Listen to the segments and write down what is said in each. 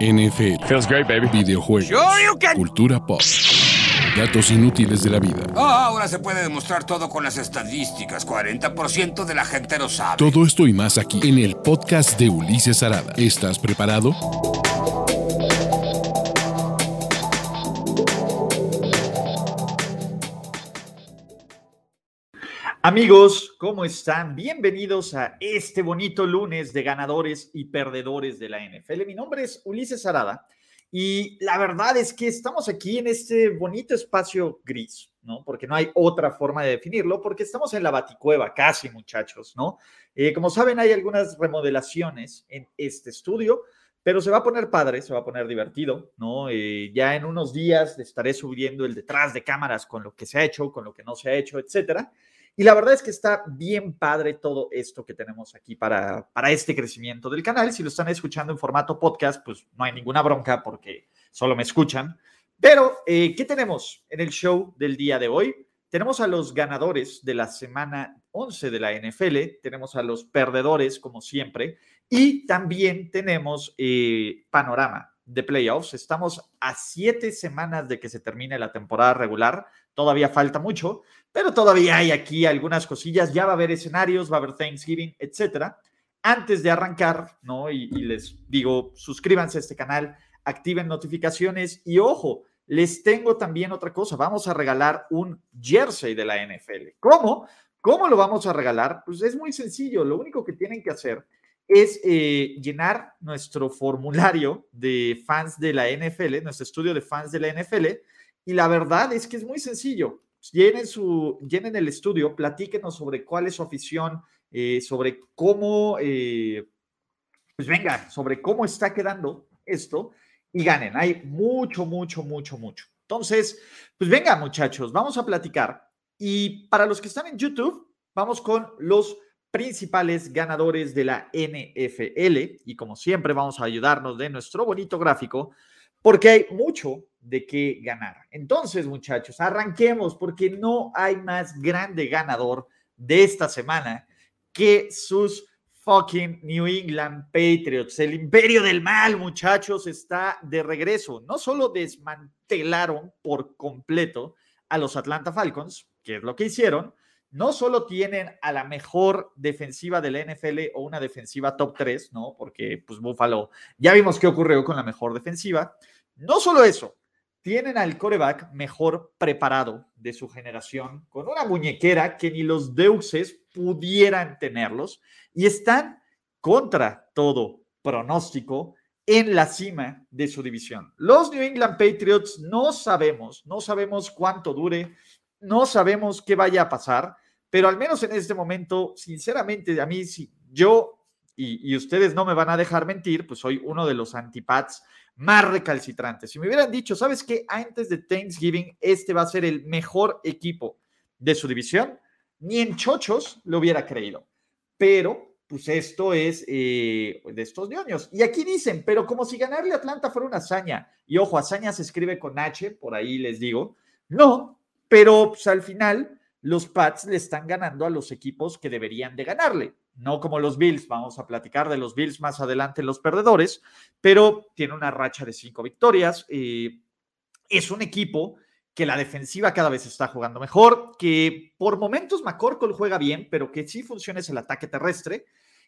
NFL, Feels great, baby. videojuegos, Sure you can. cultura pop, datos inútiles de la vida. Ah, ahora se puede demostrar todo con las estadísticas. 40% de la gente lo sabe. Todo esto y más aquí en el podcast de Ulises Arada. ¿Estás preparado? Amigos, ¿cómo están? Bienvenidos a este bonito lunes de ganadores y perdedores de la NFL. Mi nombre es Ulises Arada y la verdad es que estamos aquí en este bonito espacio gris, ¿no? Porque no hay otra forma de definirlo, porque estamos en la baticueva, casi muchachos, ¿no? Eh, como saben, hay algunas remodelaciones en este estudio, pero se va a poner padre, se va a poner divertido, ¿no? Eh, ya en unos días estaré subiendo el detrás de cámaras con lo que se ha hecho, con lo que no se ha hecho, etcétera. Y la verdad es que está bien padre todo esto que tenemos aquí para, para este crecimiento del canal. Si lo están escuchando en formato podcast, pues no hay ninguna bronca porque solo me escuchan. Pero, eh, ¿qué tenemos en el show del día de hoy? Tenemos a los ganadores de la semana 11 de la NFL, tenemos a los perdedores, como siempre, y también tenemos eh, panorama de playoffs. Estamos a siete semanas de que se termine la temporada regular. Todavía falta mucho, pero todavía hay aquí algunas cosillas. Ya va a haber escenarios, va a haber Thanksgiving, etcétera. Antes de arrancar, ¿no? Y, les digo, suscríbanse a este canal, activen notificaciones y ojo, les tengo también otra cosa. Vamos a regalar un jersey de la NFL. ¿Cómo? ¿Cómo lo vamos a regalar? Pues es muy sencillo. Lo único que tienen que hacer es eh, llenar nuestro formulario de fans de la NFL, nuestro estudio de fans de la NFL. Y la verdad es que es muy sencillo. Llenen, su, llenen el estudio, platíquenos sobre cuál es su afición, eh, sobre cómo, eh, pues venga, sobre cómo está quedando esto y ganen. Hay mucho, mucho, mucho, mucho. Entonces, pues venga muchachos, vamos a platicar. Y para los que están en YouTube, vamos con los principales ganadores de la NFL. Y como siempre, vamos a ayudarnos de nuestro bonito gráfico, porque hay mucho de qué ganar. Entonces, muchachos, arranquemos, porque no hay más grande ganador de esta semana que sus fucking New England Patriots. El imperio del mal, muchachos, está de regreso. No solo desmantelaron por completo a los Atlanta Falcons, que es lo que hicieron, no solo tienen a la mejor defensiva de la NFL o una defensiva top 3, ¿no? Porque pues Buffalo, ya vimos qué ocurrió con la mejor defensiva. No solo eso, tienen al coreback mejor preparado de su generación, con una muñequera que ni los deuses pudieran tenerlos, y están contra todo pronóstico en la cima de su división. Los New England Patriots no sabemos, no sabemos cuánto dure, no sabemos qué vaya a pasar, pero al menos en este momento, sinceramente, a mí, si yo y, ustedes no me van a dejar mentir, pues soy uno de los antipats más recalcitrantes. Si me hubieran dicho, ¿sabes qué? Antes de Thanksgiving, este va a ser el mejor equipo de su división, ni en chochos lo hubiera creído. Pero, pues esto es eh, de estos ñoños. Y aquí dicen, pero como si ganarle a Atlanta fuera una hazaña. Y ojo, hazaña se escribe con H, por ahí les digo. No, pero pues, al final los Pats le están ganando a los equipos que deberían de ganarle. No como los Bills, vamos a platicar de los Bills más adelante, los perdedores, pero tiene una racha de cinco victorias. Eh, es un equipo que la defensiva cada vez está jugando mejor, que por momentos McCorkle juega bien, pero que sí funciona es el ataque terrestre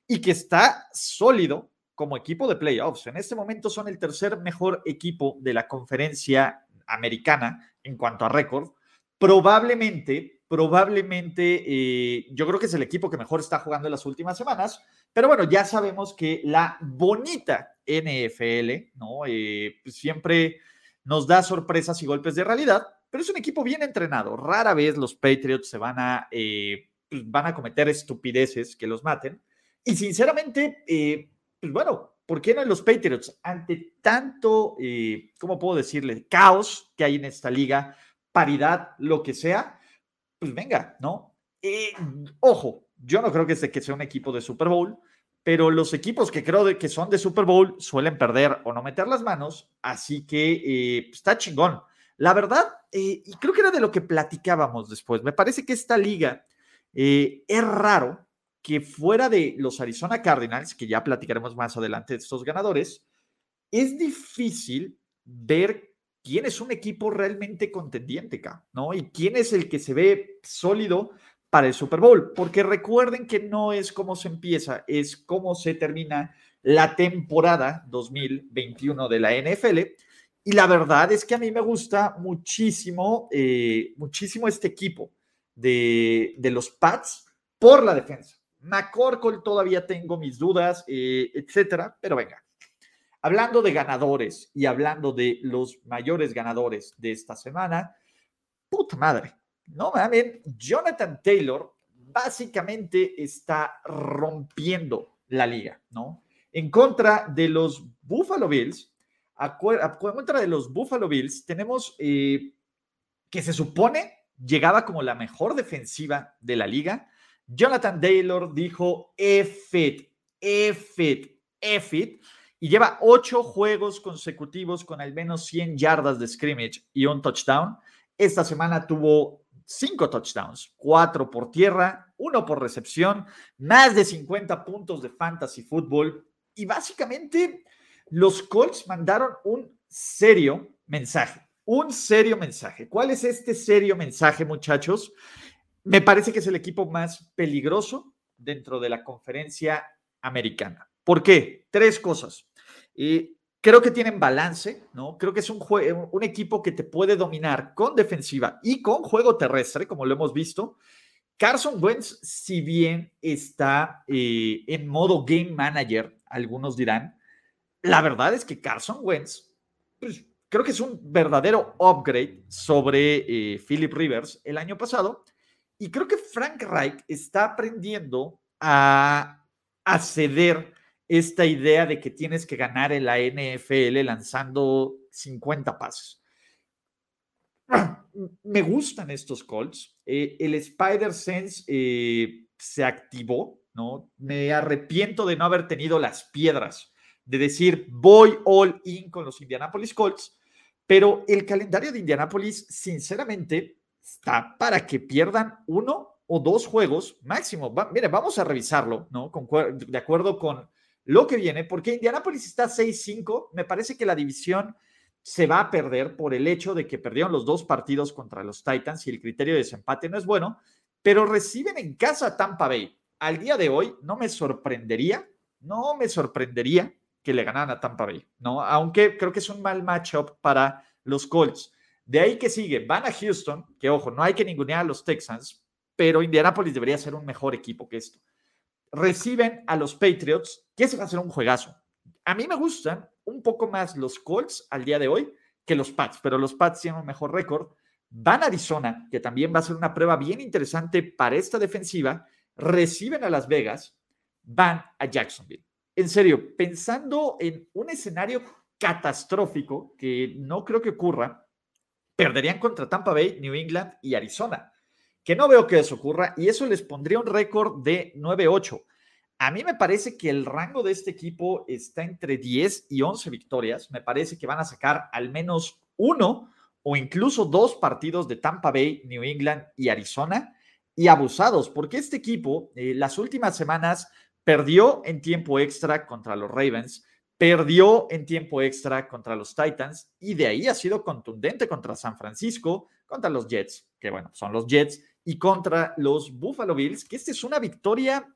y que está sólido como equipo de playoffs. En este momento son el tercer mejor equipo de la conferencia americana en cuanto a récord. Probablemente, probablemente, eh, yo creo que es el equipo que mejor está jugando en las últimas semanas, pero bueno, ya sabemos que la bonita NFL, ¿no? Eh, pues siempre nos da sorpresas y golpes de realidad, pero es un equipo bien entrenado. Rara vez los Patriots se van a, eh, van a cometer estupideces que los maten. Y sinceramente, pues bueno, ¿por qué no los Patriots? Ante tanto, ¿cómo puedo decirle? Caos que hay en esta liga, paridad, lo que sea, pues venga, ¿no? Eh, ojo, yo no creo que, sea, que sea un equipo de Super Bowl, pero los equipos que creo de que son de Super Bowl suelen perder o no meter las manos, así que eh, está chingón. La verdad, eh, y creo que era de lo que platicábamos después, me parece que esta liga es raro que fuera de los Arizona Cardinals, que ya platicaremos más adelante de estos ganadores, es difícil ver quién es un equipo realmente contendiente, ¿no? Y quién es el que se ve sólido para el Super Bowl, porque recuerden que no es cómo se empieza, es cómo se termina la temporada 2021 de la NFL. Y la verdad es que a mí me gusta muchísimo, eh, muchísimo este equipo de, de los Pats por la defensa. McCorkle todavía tengo mis dudas, eh, etcétera, pero venga. Hablando de ganadores y hablando de los mayores ganadores de esta semana, puta madre, no mames, Jonathan Taylor básicamente está rompiendo la liga, ¿no? En contra de los Buffalo Bills, contra de los Buffalo Bills, tenemos eh, que se supone llegaba como la mejor defensiva de la liga, Jonathan Taylor dijo EFIT, EFIT, EFIT, y lleva ocho juegos consecutivos con al menos 100 yardas de scrimmage y un touchdown. Esta semana tuvo cinco touchdowns, cuatro por tierra, uno por recepción, más de 50 puntos de fantasy fútbol. Y básicamente los Colts mandaron un serio mensaje, un serio mensaje. ¿Cuál es este serio mensaje, muchachos? Me parece que es el equipo más peligroso dentro de la conferencia americana. ¿Por qué? Tres cosas. y creo que tienen balance, ¿no? Creo que es un, un equipo que te puede dominar con defensiva y con juego terrestre, como lo hemos visto. Carson Wentz, si bien está eh, en modo game manager, algunos dirán, la verdad es que Carson Wentz, pues, creo que es un verdadero upgrade sobre eh, Philip Rivers el año pasado y creo que Frank Reich está aprendiendo a, ceder esta idea de que tienes que ganar en la NFL lanzando 50 pasos. Me gustan estos Colts. Eh, el Spider Sense eh, se activó, ¿no? Me arrepiento de no haber tenido las piedras, de decir voy all in con los Indianapolis Colts, pero el calendario de Indianapolis, sinceramente, está para que pierdan uno o dos juegos máximo. mire, vamos a revisarlo, ¿no? de acuerdo con lo que viene, porque Indianapolis está 6-5. Me parece que la división se va a perder por el hecho de que perdieron los dos partidos contra los Titans y el criterio de desempate no es bueno, pero reciben en casa Tampa Bay. Al día de hoy no me sorprendería, no me sorprendería que le ganaran a Tampa Bay, ¿no? Aunque creo que es un mal matchup para los Colts. De ahí que sigue, van a Houston, que ojo, no hay que ningunear a los Texans, pero Indianapolis debería ser un mejor equipo que esto. Reciben a los Patriots, que se va a ser un juegazo. A mí me gustan un poco más los Colts al día de hoy que los Pats, pero los Pats tienen un mejor récord. Van a Arizona, que también va a ser una prueba bien interesante para esta defensiva. Reciben a Las Vegas, van a Jacksonville. En serio, pensando en un escenario catastrófico que no creo que ocurra, perderían contra Tampa Bay, New England y Arizona, que no veo que eso ocurra y eso les pondría un récord de 9-8. A mí me parece que el rango de este equipo está entre 10 y 11 victorias. Me parece que van a sacar al menos uno o incluso dos partidos de Tampa Bay, New England y Arizona y abusados, porque este equipo eh, las últimas semanas perdió en tiempo extra contra los Ravens, perdió en tiempo extra contra los Titans y de ahí ha sido contundente contra San Francisco, contra los Jets, que bueno, son los Jets, y contra los Buffalo Bills, que esta es una victoria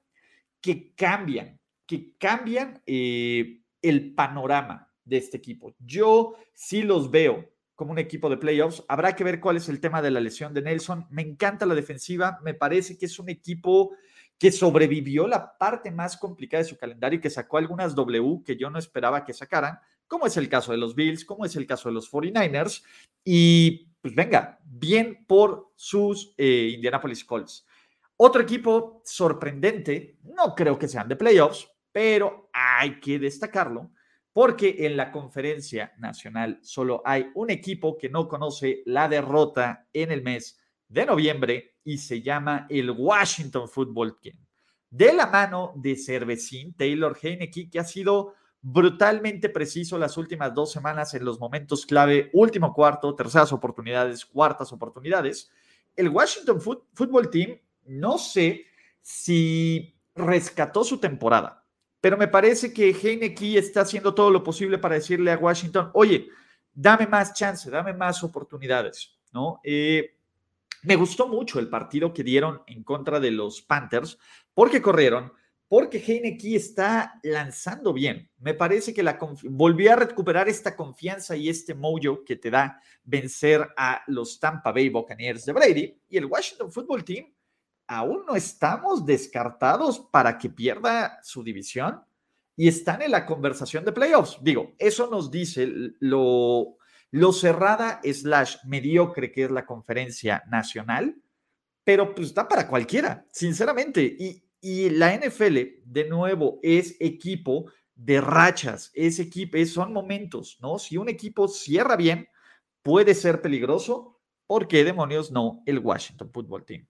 que cambian, que cambian eh, el panorama de este equipo. Yo sí los veo como un equipo de playoffs. Habrá que ver cuál es el tema de la lesión de Nelson. Me encanta la defensiva, me parece que es un equipo que sobrevivió la parte más complicada de su calendario y que sacó algunas W que yo no esperaba que sacaran, como es el caso de los Bills, como es el caso de los 49ers. Y pues venga, bien por sus eh, Indianapolis Colts. Otro equipo sorprendente, no creo que sean de playoffs, pero hay que destacarlo porque en la conferencia nacional solo hay un equipo que no conoce la derrota en el mes de noviembre y se llama el Washington Football Team. De la mano de Cervecín, Taylor Heineke, que ha sido brutalmente preciso las últimas dos semanas en los momentos clave, último cuarto, terceras oportunidades, cuartas oportunidades. El Washington Football Team, no sé si rescató su temporada, pero me parece que Heineke está haciendo todo lo posible para decirle a Washington, oye, dame más chance, dame más oportunidades, ¿no? Eh, me gustó mucho el partido que dieron en contra de los Panthers, porque corrieron, porque Heineke está lanzando bien. Me parece que la volvió a recuperar esta confianza y este mojo que te da vencer a los Tampa Bay Buccaneers de Brady y el Washington Football Team. Aún no estamos descartados para que pierda su división y están en la conversación de playoffs. Digo, eso nos dice lo, lo cerrada slash mediocre que es la conferencia nacional, pero pues está para cualquiera, sinceramente. Y, y la NFL, de nuevo, es equipo de rachas, es equipo, son momentos, ¿no? Si un equipo cierra bien, puede ser peligroso. ¿Por qué demonios no el Washington Football Team?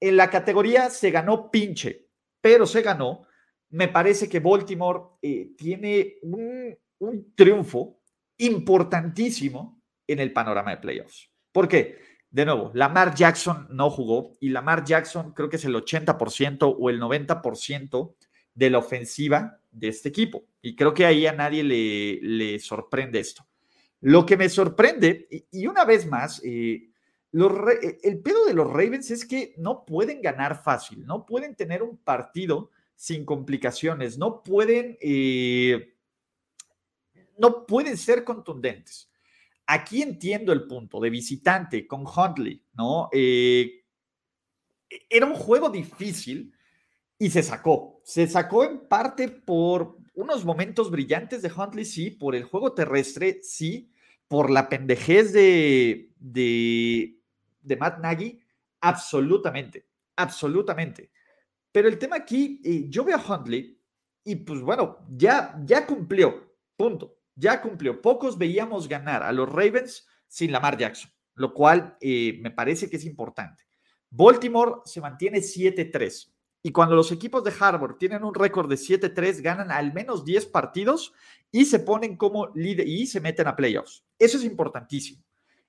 En la categoría se ganó pinche, pero se ganó. Me parece que Baltimore eh, tiene un, un triunfo importantísimo en el panorama de playoffs. ¿Por qué? De nuevo, Lamar Jackson no jugó y Lamar Jackson creo que es el 80% o el 90% de la ofensiva de este equipo. Y creo que ahí a nadie le, sorprende esto. Lo que me sorprende, y, una vez más, eh, el pedo de los Ravens es que no pueden ganar fácil, no pueden tener un partido sin complicaciones, no pueden, eh, no pueden ser contundentes. Aquí entiendo el punto de visitante con Huntley, ¿no? Eh, era un juego difícil y se sacó. Se sacó en parte por unos momentos brillantes de Huntley, sí, por el juego terrestre, sí, por la pendejez de, de, de Matt Nagy, absolutamente, absolutamente. Pero el tema aquí, eh, yo veo a Huntley y pues bueno, ya, ya cumplió, punto ya cumplió. Pocos veíamos ganar a los Ravens sin Lamar Jackson, lo cual eh, me parece que es importante. Baltimore se mantiene 7-3 y cuando los equipos de Harvard tienen un récord de 7-3, ganan al menos 10 partidos y se ponen como líder y se meten a playoffs. Eso es importantísimo.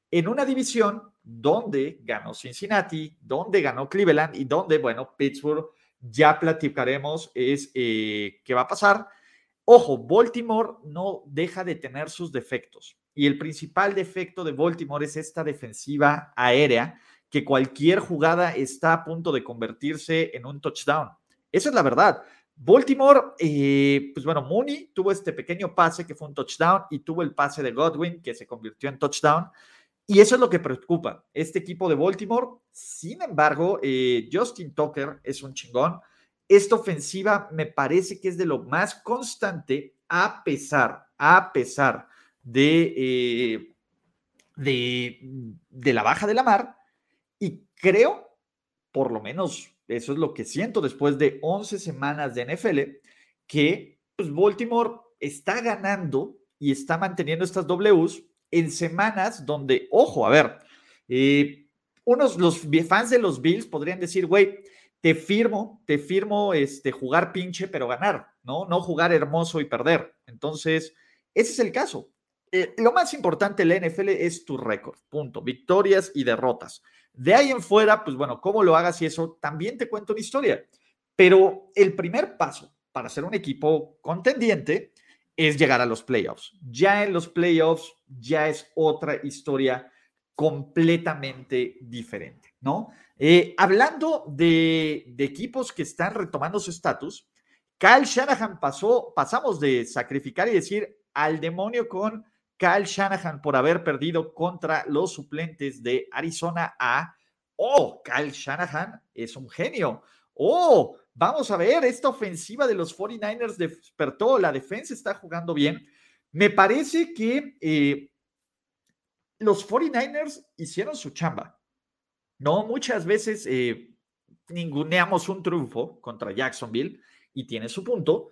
En una división donde ganó Cincinnati, donde ganó Cleveland y donde, bueno, Pittsburgh, ya platicaremos es eh, qué va a pasar Ojo, Baltimore no deja de tener sus defectos. Y el principal defecto de Baltimore es esta defensiva aérea, que cualquier jugada está a punto de convertirse en un touchdown. Esa es la verdad. Baltimore, eh, pues bueno, Mooney tuvo este pequeño pase que fue un touchdown y tuvo el pase de Godwin que se convirtió en touchdown. Y eso es lo que preocupa este equipo de Baltimore. Sin embargo, eh, Justin Tucker es un chingón esta ofensiva me parece que es de lo más constante a pesar, a pesar de, eh, de, de, la baja de la mar. Y creo, por lo menos eso es lo que siento después de 11 semanas de NFL, que pues, Baltimore está ganando y está manteniendo estas Ws en semanas donde, ojo, a ver, eh, unos, los fans de los Bills podrían decir, güey, te firmo, te firmo este, jugar pinche, pero ganar, ¿no? No jugar hermoso y perder. Entonces, ese es el caso. Eh, lo más importante en la NFL es tu récord, punto. Victorias y derrotas. De ahí en fuera, pues bueno, cómo lo hagas y eso, también te cuento una historia. Pero el primer paso para ser un equipo contendiente es llegar a los playoffs. Ya en los playoffs ya es otra historia completamente diferente, ¿no? Eh, hablando de, equipos que están retomando su estatus, Kyle Shanahan pasó, pasamos de sacrificar y decir al demonio con Kyle Shanahan por haber perdido contra los suplentes de Arizona a, oh, Kyle Shanahan es un genio. Oh, vamos a ver, esta ofensiva de los 49ers despertó, la defensa está jugando bien. Me parece que eh, los 49ers hicieron su chamba. No, muchas veces eh, ninguneamos un triunfo contra Jacksonville y tiene su punto,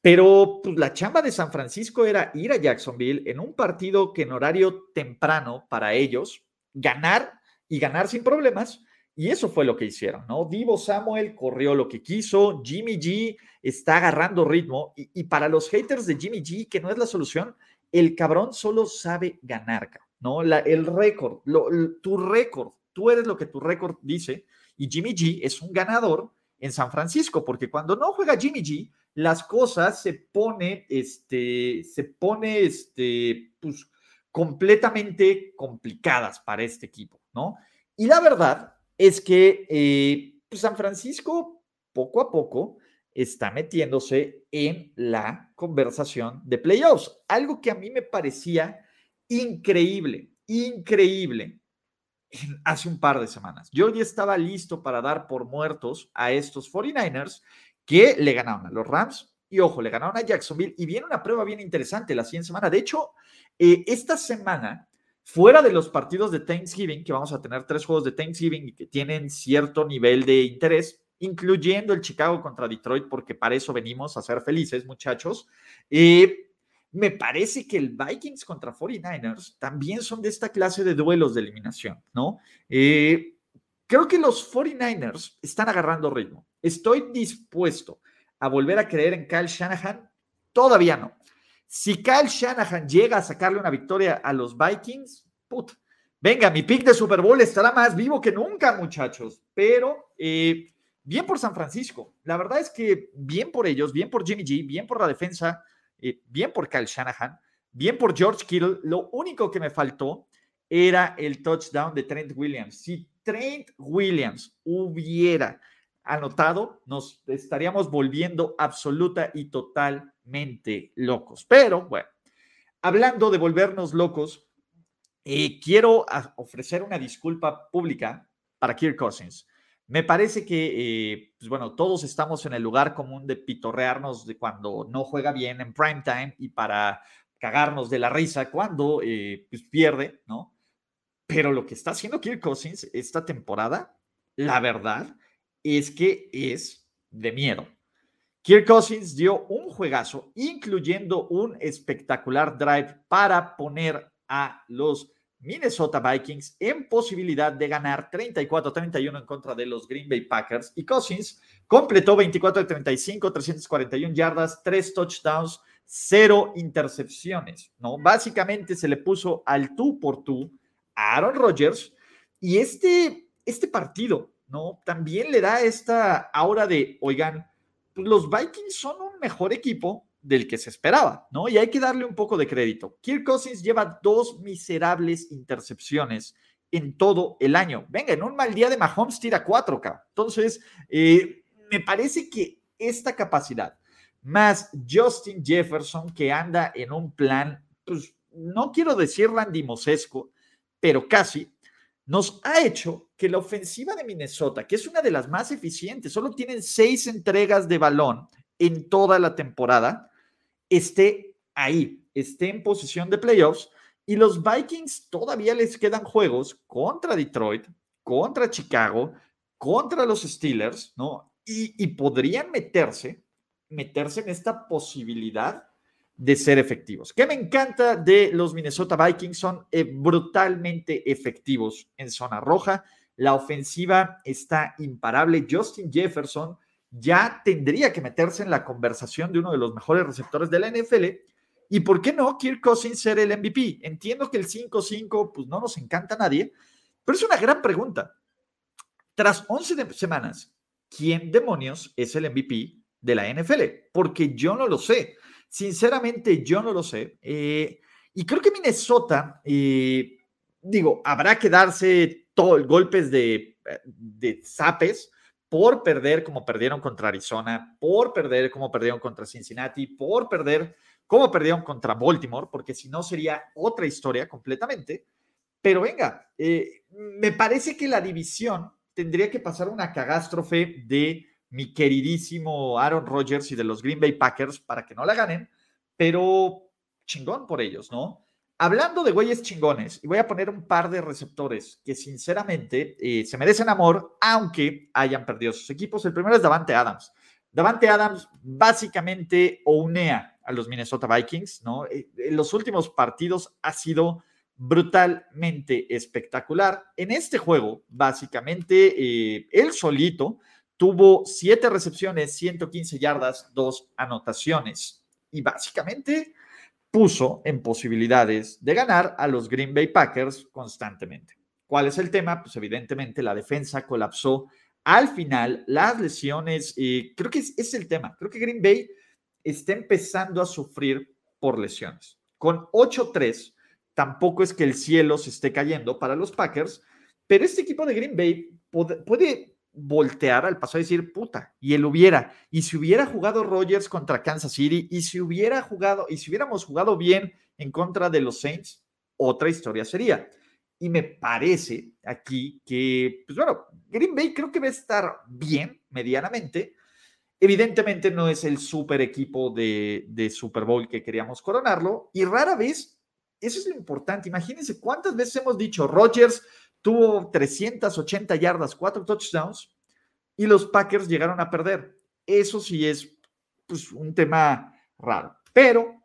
pero pues, la chamba de San Francisco era ir a Jacksonville en un partido que en horario temprano para ellos, ganar y ganar sin problemas. Y eso fue lo que hicieron, ¿no? Divo Samuel corrió lo que quiso, Jimmy G está agarrando ritmo y, para los haters de Jimmy G, que no es la solución, el cabrón solo sabe ganar, ¿no? El récord, tu récord Tú eres lo que tu récord dice y Jimmy G es un ganador en San Francisco, porque cuando no juega Jimmy G, las cosas se pone, este, se pone, este, pues, completamente complicadas para este equipo, ¿no? Y la verdad es que eh, pues, San Francisco, poco a poco, está metiéndose en la conversación de playoffs, algo que a mí me parecía increíble, increíble hace un par de semanas. Yo ya estaba listo para dar por muertos a estos 49ers que le ganaron a los Rams y ojo, le ganaron a Jacksonville y viene una prueba bien interesante la siguiente semana. De hecho, eh, esta semana, fuera de los partidos de Thanksgiving, que vamos a tener tres juegos de Thanksgiving que tienen cierto nivel de interés, incluyendo el Chicago contra Detroit, porque para eso venimos a ser felices, muchachos. Eh, me parece que el Vikings contra 49ers también son de esta clase de duelos de eliminación, ¿no? Eh, creo que los 49ers están agarrando ritmo. Estoy dispuesto a volver a creer en Kyle Shanahan. Todavía no. Si Kyle Shanahan llega a sacarle una victoria a los Vikings, put, venga, mi pick de Super Bowl estará más vivo que nunca, muchachos. Pero eh, bien por San Francisco. La verdad es que bien por ellos, bien por Jimmy G, bien por la defensa eh, bien por Kyle Shanahan, bien por George Kittle. Lo único que me faltó era el touchdown de Trent Williams. Si Trent Williams hubiera anotado, nos estaríamos volviendo absoluta y totalmente locos. Pero bueno, hablando de volvernos locos, eh, quiero ofrecer una disculpa pública para Kirk Cousins. Me parece que, eh, pues bueno, todos estamos en el lugar común de pitorrearnos de cuando no juega bien en prime time y para cagarnos de la risa cuando eh, pues pierde, ¿no? Pero lo que está haciendo Kirk Cousins esta temporada, la verdad es que es de miedo. Kirk Cousins dio un juegazo, incluyendo un espectacular drive para poner a los Minnesota Vikings en posibilidad de ganar 34-31 en contra de los Green Bay Packers. Y Cousins completó 24 de 35, 341 yardas, 3 touchdowns, 0 intercepciones. ¿no? Básicamente se le puso al tú por tú a Aaron Rodgers. Y este, este partido ¿no? también le da esta aura de, oigan, pues los Vikings son un mejor equipo del que se esperaba, ¿no? Y hay que darle un poco de crédito. Kirk Cousins lleva dos miserables intercepciones en todo el año. Venga, en un mal día de Mahomes tira cuatro, k Entonces, eh, me parece que esta capacidad, más Justin Jefferson, que anda en un plan, pues no quiero decir randimosesco, pero casi, nos ha hecho que la ofensiva de Minnesota, que es una de las más eficientes, solo tienen seis entregas de balón en toda la temporada, esté ahí, esté en posición de playoffs. Y los Vikings todavía les quedan juegos contra Detroit, contra Chicago, contra los Steelers, ¿no? Y, podrían meterse, meterse en esta posibilidad de ser efectivos. ¿Qué me encanta de los Minnesota Vikings? Son eh, brutalmente efectivos en zona roja. La ofensiva está imparable. Justin Jefferson ya tendría que meterse en la conversación de uno de los mejores receptores de la NFL. ¿Y por qué no Kirk Cousins ser el MVP? Entiendo que el 5-5 pues no nos encanta a nadie, pero es una gran pregunta. Tras 11 semanas, ¿quién demonios es el MVP de la NFL? Porque yo no lo sé. Sinceramente, yo no lo sé. Eh, y creo que Minnesota, eh, digo, habrá que darse todo, golpes de, de zapes por perder como perdieron contra Arizona, por perder como perdieron contra Cincinnati, por perder como perdieron contra Baltimore, porque si no sería otra historia completamente. Pero venga, eh, me parece que la división tendría que pasar una catástrofe de mi queridísimo Aaron Rodgers y de los Green Bay Packers para que no la ganen, pero chingón por ellos, ¿no? Hablando de güeyes chingones, y voy a poner un par de receptores que sinceramente eh, se merecen amor, aunque hayan perdido sus equipos. El primero es Davante Adams. Davante Adams básicamente ounea a los Minnesota Vikings, ¿no? Eh, en los últimos partidos ha sido brutalmente espectacular. En este juego, básicamente, eh, él solito tuvo siete recepciones, 115 yardas, dos anotaciones. Y básicamente puso en posibilidades de ganar a los Green Bay Packers constantemente. ¿Cuál es el tema? Pues evidentemente la defensa colapsó al final, las lesiones, y creo que es, el tema. Creo que Green Bay está empezando a sufrir por lesiones. Con 8-3, tampoco es que el cielo se esté cayendo para los Packers, pero este equipo de Green Bay puede, voltear al pasado y decir, puta, y él hubiera, y si hubiera jugado Rogers contra Kansas City, y si hubiera jugado, y si hubiéramos jugado bien en contra de los Saints, otra historia sería. Y me parece aquí que, pues bueno, Green Bay creo que va a estar bien medianamente. Evidentemente no es el super equipo de, de Super Bowl que queríamos coronarlo y rara vez, eso es lo importante. Imagínense cuántas veces hemos dicho, Rogers tuvo 380 yardas, cuatro touchdowns y los Packers llegaron a perder. Eso sí es pues, un tema raro, pero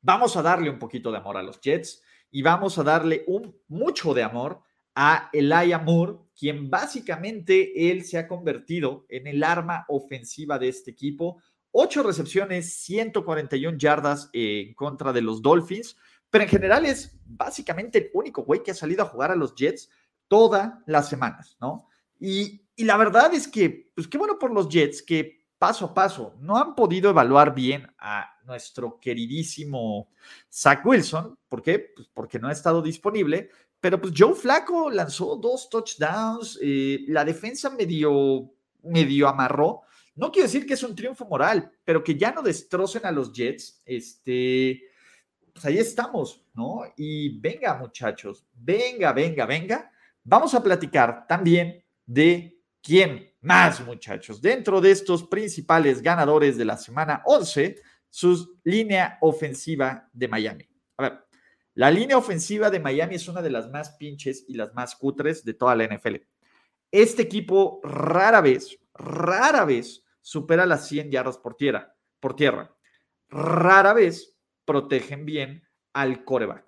vamos a darle un poquito de amor a los Jets y vamos a darle un, mucho de amor a Elijah Moore, quien básicamente él se ha convertido en el arma ofensiva de este equipo. Ocho recepciones, 141 yardas en contra de los Dolphins, pero en general es básicamente el único güey que ha salido a jugar a los Jets todas las semanas, ¿no? Y, la verdad es que, pues qué bueno por los Jets que paso a paso no han podido evaluar bien a nuestro queridísimo Zach Wilson. ¿Por qué? Pues porque no ha estado disponible. Pero pues Joe Flaco lanzó dos touchdowns, eh, la defensa medio, medio amarró. No quiero decir que es un triunfo moral, pero que ya no destrocen a los Jets. Este, pues ahí estamos, ¿no? Y venga, muchachos, venga, venga, venga Vamos a platicar también de quién más, muchachos, dentro de estos principales ganadores de la semana 11, su línea ofensiva de Miami. A ver, la línea ofensiva de Miami es una de las más pinches y las más cutres de toda la NFL. Este equipo rara vez, rara vez supera las 100 yardas por tierra, por tierra. Rara vez protegen bien al coreback.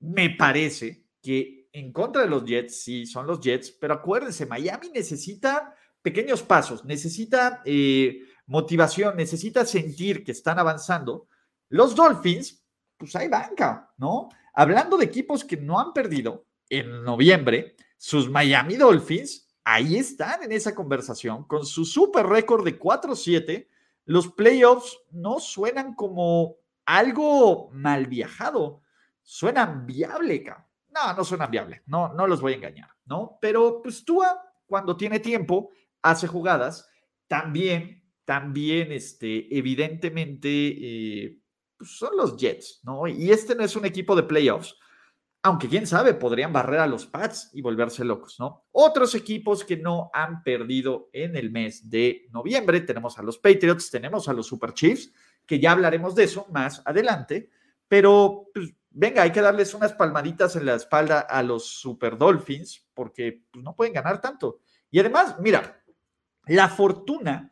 Me parece que en contra de los Jets, sí, son los Jets, pero acuérdense, Miami necesita pequeños pasos, necesita eh, motivación, necesita sentir que están avanzando. Los Dolphins, pues hay banca, ¿no? Hablando de equipos que no han perdido en noviembre, sus Miami Dolphins, ahí están en esa conversación, con su super récord de 4-7, los playoffs no suenan como algo mal viajado, suenan viable, cabrón. No, no suena viable, no, no los voy a engañar, ¿no? Pero pues Tua, cuando tiene tiempo, hace jugadas, también, también, este, evidentemente, eh, pues, son los Jets, ¿no? Y este no es un equipo de playoffs, aunque quién sabe, podrían barrer a los Pats y volverse locos, ¿no? Otros equipos que no han perdido en el mes de noviembre, tenemos a los Patriots, tenemos a los Super Chiefs, que ya hablaremos de eso más adelante, pero pues, venga, hay que darles unas palmaditas en la espalda a los Super Dolphins porque pues, no pueden ganar tanto. Y además, mira, la fortuna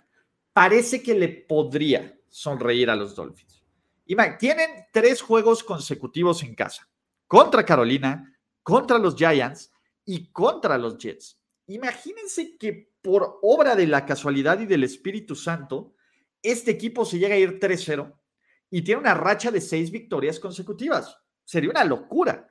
parece que le podría sonreír a los Dolphins. Y tienen tres juegos consecutivos en casa, contra Carolina, contra los Giants y contra los Jets. Imagínense que por obra de la casualidad y del Espíritu Santo, este equipo se llega a ir 3-0 y tiene una racha de seis victorias consecutivas sería una locura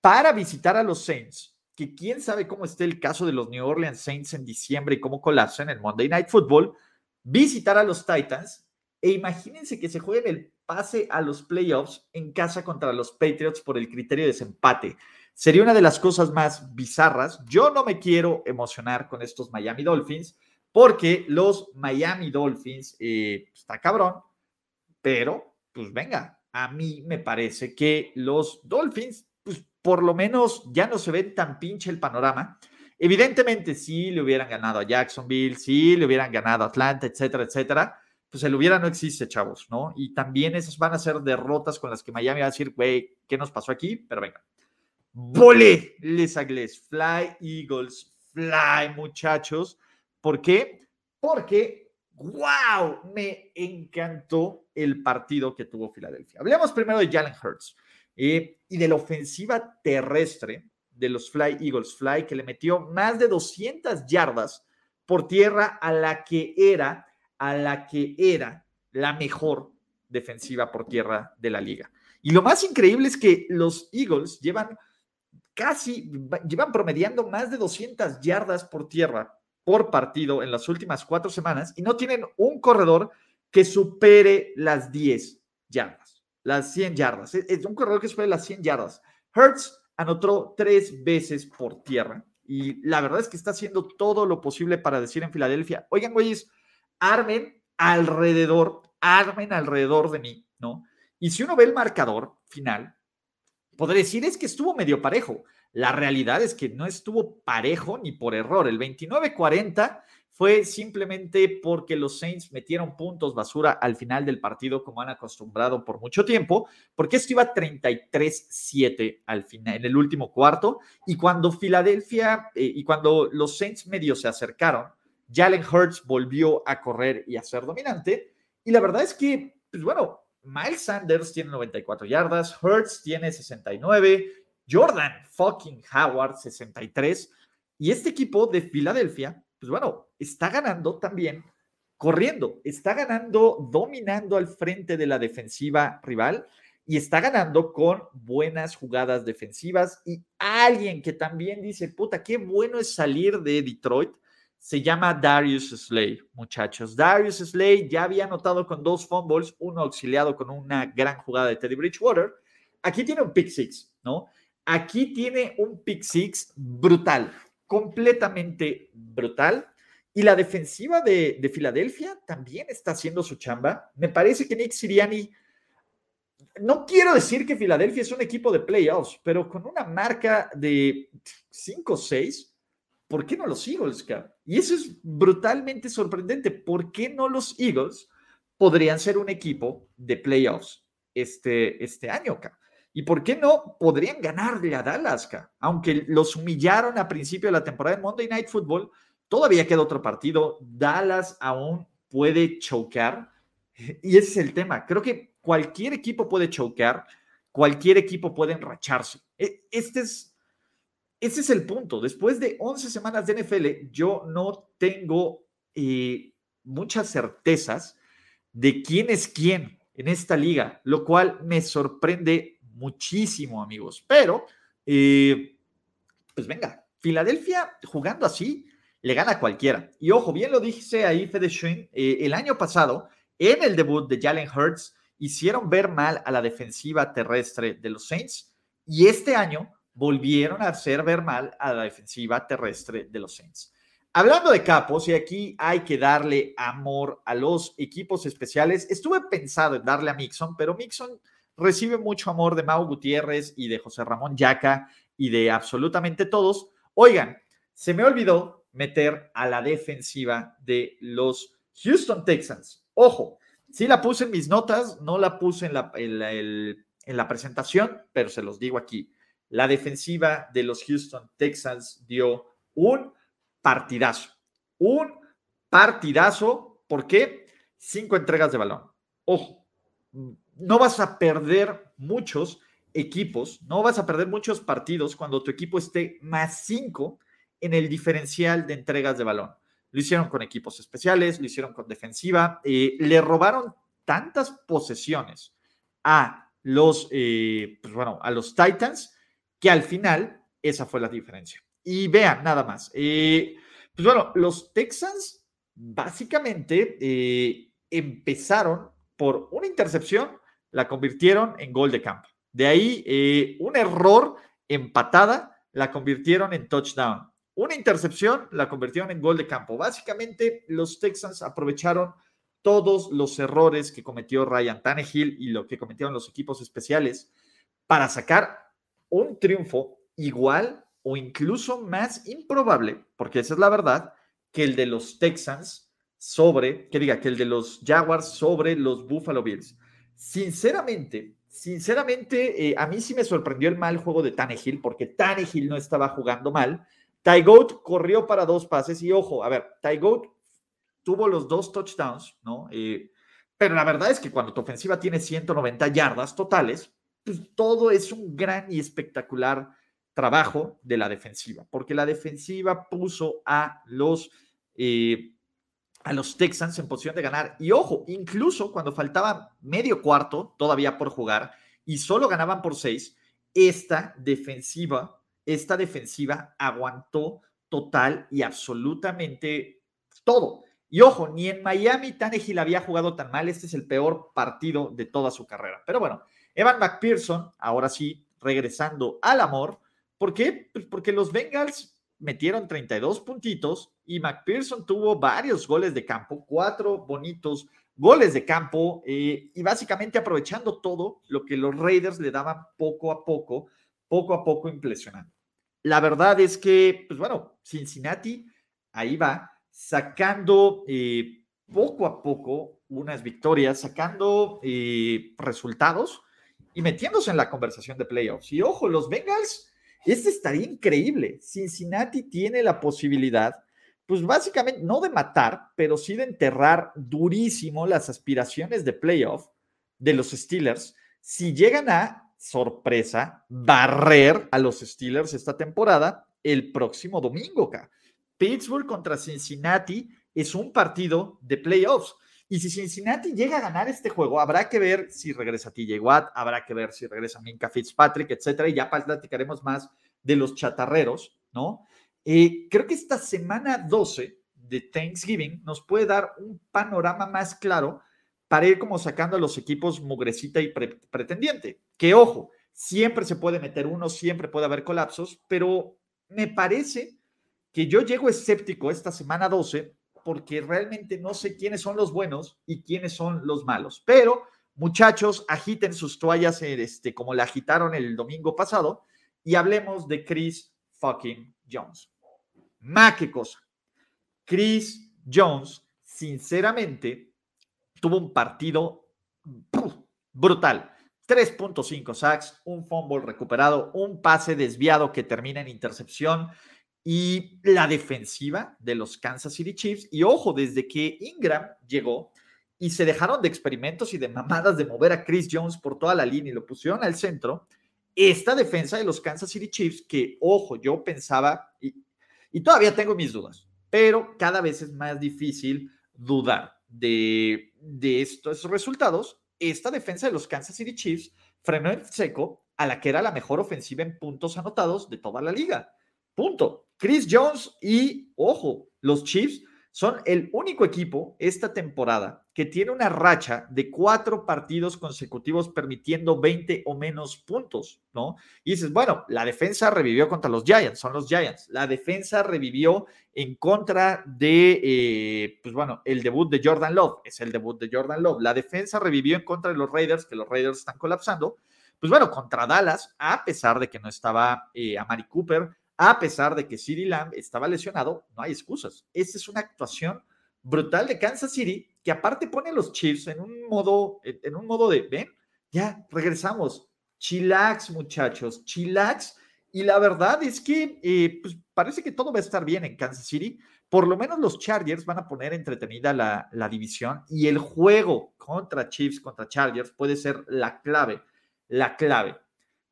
para visitar a los Saints, que quién sabe cómo esté el caso de los New Orleans Saints en diciembre y cómo colapsan en Monday Night Football, visitar a los Titans e imagínense que se jueguen el pase a los playoffs en casa contra los Patriots por el criterio de desempate. Sería una de las cosas más bizarras. Yo no me quiero emocionar con estos Miami Dolphins porque los Miami Dolphins eh, está cabrón, pero pues venga, a mí me parece que los Dolphins, pues por lo menos ya no se ven tan pinche el panorama. Evidentemente, si le hubieran ganado a Jacksonville, si le hubieran ganado a Atlanta, etcétera, etcétera, pues el hubiera no existe, chavos, ¿no? Y también esas van a ser derrotas con las que Miami va a decir, güey, ¿qué nos pasó aquí? Pero venga. Volé, les agles, fly, Eagles, fly, muchachos. ¿Por qué? Porque ¡Wow! Me encantó el partido que tuvo Filadelfia. Hablemos primero de Jalen Hurts eh, y de la ofensiva terrestre de los Fly Eagles Fly, que le metió más de 200 yardas por tierra a la que era, a la que era la mejor defensiva por tierra de la liga. Y lo más increíble es que los Eagles llevan casi, llevan promediando más de 200 yardas por tierra por partido en las últimas cuatro semanas y no tienen un corredor que supere las 10 yardas, las 100 yardas. Es un corredor que supere las 100 yardas. Hertz anotó tres veces por tierra y la verdad es que está haciendo todo lo posible para decir en Filadelfia, oigan, güeyes, armen alrededor, armen alrededor de mí, ¿no? Y si uno ve el marcador final, podría decir es que estuvo medio parejo. La realidad es que no estuvo parejo ni por error. El 29-40 fue simplemente porque los Saints metieron puntos basura al final del partido, como han acostumbrado por mucho tiempo, porque esto iba 33-7 al final, en el último cuarto, y cuando Filadelfia eh, y cuando los Saints medio se acercaron, Jalen Hurts volvió a correr y a ser dominante, y la verdad es que, pues bueno, Miles Sanders tiene 94 yardas, Hurts tiene 69, Jordan fucking Howard 63, y este equipo de Filadelfia pues bueno, está ganando también corriendo, está ganando, dominando al frente de la defensiva rival y está ganando con buenas jugadas defensivas y alguien que también dice, puta, qué bueno es salir de Detroit, se llama Darius Slay, muchachos. Darius Slay ya había anotado con dos fumbles, uno auxiliado con una gran jugada de Teddy Bridgewater. Aquí tiene un pick six, ¿no? Aquí tiene un pick six brutal completamente brutal. Y la defensiva de, Filadelfia también está haciendo su chamba. Me parece que Nick Siriani, no quiero decir que Filadelfia es un equipo de playoffs, pero con una marca de 5-6, ¿por qué no los Eagles? Y eso es brutalmente sorprendente. ¿Por qué no los Eagles podrían ser un equipo de playoffs este, este año? ¿Y por qué no podrían ganarle a Dallas? Aunque los humillaron a principio de la temporada en Monday Night Football, todavía queda otro partido. Dallas aún puede chocar. Y ese es el tema. Creo que cualquier equipo puede chocar, cualquier equipo puede enracharse. E, este es, es el punto. Después de 11 semanas de NFL, yo no tengo eh, muchas certezas de quién es quién en esta liga, lo cual me sorprende muchísimo, amigos. Pero, eh, pues venga, Filadelfia jugando así le gana a cualquiera. Y ojo, bien lo dije ahí, Fede Schoen, eh, el año pasado, en el debut de Jalen Hurts, hicieron ver mal a la defensiva terrestre de los Saints y este año volvieron a hacer ver mal a la defensiva terrestre de los Saints. Hablando de capos, y aquí hay que darle amor a los equipos especiales, estuve pensado en darle a Mixon, pero Mixon recibe mucho amor de Mau Gutiérrez y de José Ramón Yaca y de absolutamente todos. Oigan, se me olvidó meter a la defensiva de los Houston Texans. Ojo, sí la puse en mis notas, no la puse en la, en la presentación, pero se los digo aquí. La defensiva de los Houston Texans dio un partidazo. Un partidazo. ¿Por qué? Cinco entregas de balón. Ojo, no vas a perder muchos equipos, no vas a perder muchos partidos cuando tu equipo esté más 5 en el diferencial de entregas de balón. Lo hicieron con equipos especiales, lo hicieron con defensiva, eh, le robaron tantas posesiones a los, eh, pues bueno, a los Titans que al final esa fue la diferencia. Y vean, nada más. Eh, pues bueno, los Texans básicamente empezaron por una intercepción la convirtieron en gol de campo. De ahí, eh, un error empatada la convirtieron en touchdown. Una intercepción la convirtieron en gol de campo. Básicamente, los Texans aprovecharon todos los errores que cometió Ryan Tannehill y lo que cometieron los equipos especiales para sacar un triunfo igual o incluso más improbable, porque esa es la verdad, que el de los Texans sobre, que diga, que el de los Jaguars sobre los Buffalo Bills. Sinceramente, sinceramente, eh, a mí sí me sorprendió el mal juego de Tannehill, porque Tannehill no estaba jugando mal. Ty Goat corrió para dos pases y ojo, a ver, Ty Goat tuvo los dos touchdowns, ¿no? Eh, pero la verdad es que cuando tu ofensiva tiene 190 yardas totales, pues todo es un gran y espectacular trabajo de la defensiva, porque la defensiva puso a los eh, a los Texans en posición de ganar. Y ojo, incluso cuando faltaba medio cuarto todavía por jugar y solo ganaban por seis, esta defensiva, esta defensiva aguantó total y absolutamente todo. Y ojo, ni en Miami Tannehill había jugado tan mal. Este es el peor partido de toda su carrera. Pero bueno, Evan McPherson, ahora sí, regresando al amor. ¿Por qué? Pues porque los Bengals metieron 32 puntitos y McPherson tuvo varios goles de campo, cuatro bonitos goles de campo eh, y básicamente aprovechando todo lo que los Raiders le daban poco a poco, poco a poco impresionante. La verdad es que, pues bueno, Cincinnati ahí va sacando eh, poco a poco unas victorias, sacando eh, resultados y metiéndose en la conversación de playoffs. Y ojo, los Bengals, este estaría increíble. Cincinnati tiene la posibilidad, pues básicamente no de matar, pero sí de enterrar durísimo las aspiraciones de playoff de los Steelers si llegan a, sorpresa, barrer a los Steelers esta temporada el próximo domingo. Pittsburgh contra Cincinnati es un partido de playoffs. Y si Cincinnati llega a ganar este juego, habrá que ver si regresa TJ Watt, habrá que ver si regresa Minka Fitzpatrick, etcétera, y ya platicaremos más de los chatarreros, ¿no? Eh, creo que esta semana 12 de Thanksgiving nos puede dar un panorama más claro para ir como sacando a los equipos mugrecita y pretendiente. Que ojo, siempre se puede meter uno, siempre puede haber colapsos, pero me parece que yo llego escéptico esta semana 12 porque realmente no sé quiénes son los buenos y quiénes son los malos. Pero, muchachos, agiten sus toallas este, como la agitaron el domingo pasado y hablemos de Chris fucking Jones. Ma, qué cosa. Chris Jones, sinceramente, tuvo un partido brutal. 3.5 sacks, un fumble recuperado, un pase desviado que termina en intercepción y la defensiva de los Kansas City Chiefs. Y ojo, desde que Ingram llegó y se dejaron de experimentos y de mamadas de mover a Chris Jones por toda la línea y lo pusieron al centro, esta defensa de los Kansas City Chiefs, que ojo, yo pensaba, y, y todavía tengo mis dudas, pero cada vez es más difícil dudar de, de estos resultados. Esta defensa de los Kansas City Chiefs frenó en seco a la que era la mejor ofensiva en puntos anotados de toda la liga. Punto. Chris Jones y, ojo, los Chiefs son el único equipo esta temporada que tiene una racha de cuatro partidos consecutivos permitiendo 20 o menos puntos, ¿no? Y dices, bueno, la defensa revivió contra los Giants, son los Giants. La defensa revivió en contra de, eh, pues bueno, el debut de Jordan Love, es el debut de Jordan Love. La defensa revivió en contra de los Raiders, que los Raiders están colapsando. Pues bueno, contra Dallas, a pesar de que no estaba eh, Amari Cooper, a pesar de que CeeDee Lamb estaba lesionado, no hay excusas. Esta es una actuación brutal de Kansas City que aparte pone a los Chiefs en un modo, en un modo de, ven, ya regresamos. Chillax, muchachos, chillax. Y la verdad es que eh, pues parece que todo va a estar bien en Kansas City. Por lo menos los Chargers van a poner entretenida la, la división y el juego contra Chiefs, contra Chargers puede ser la clave, la clave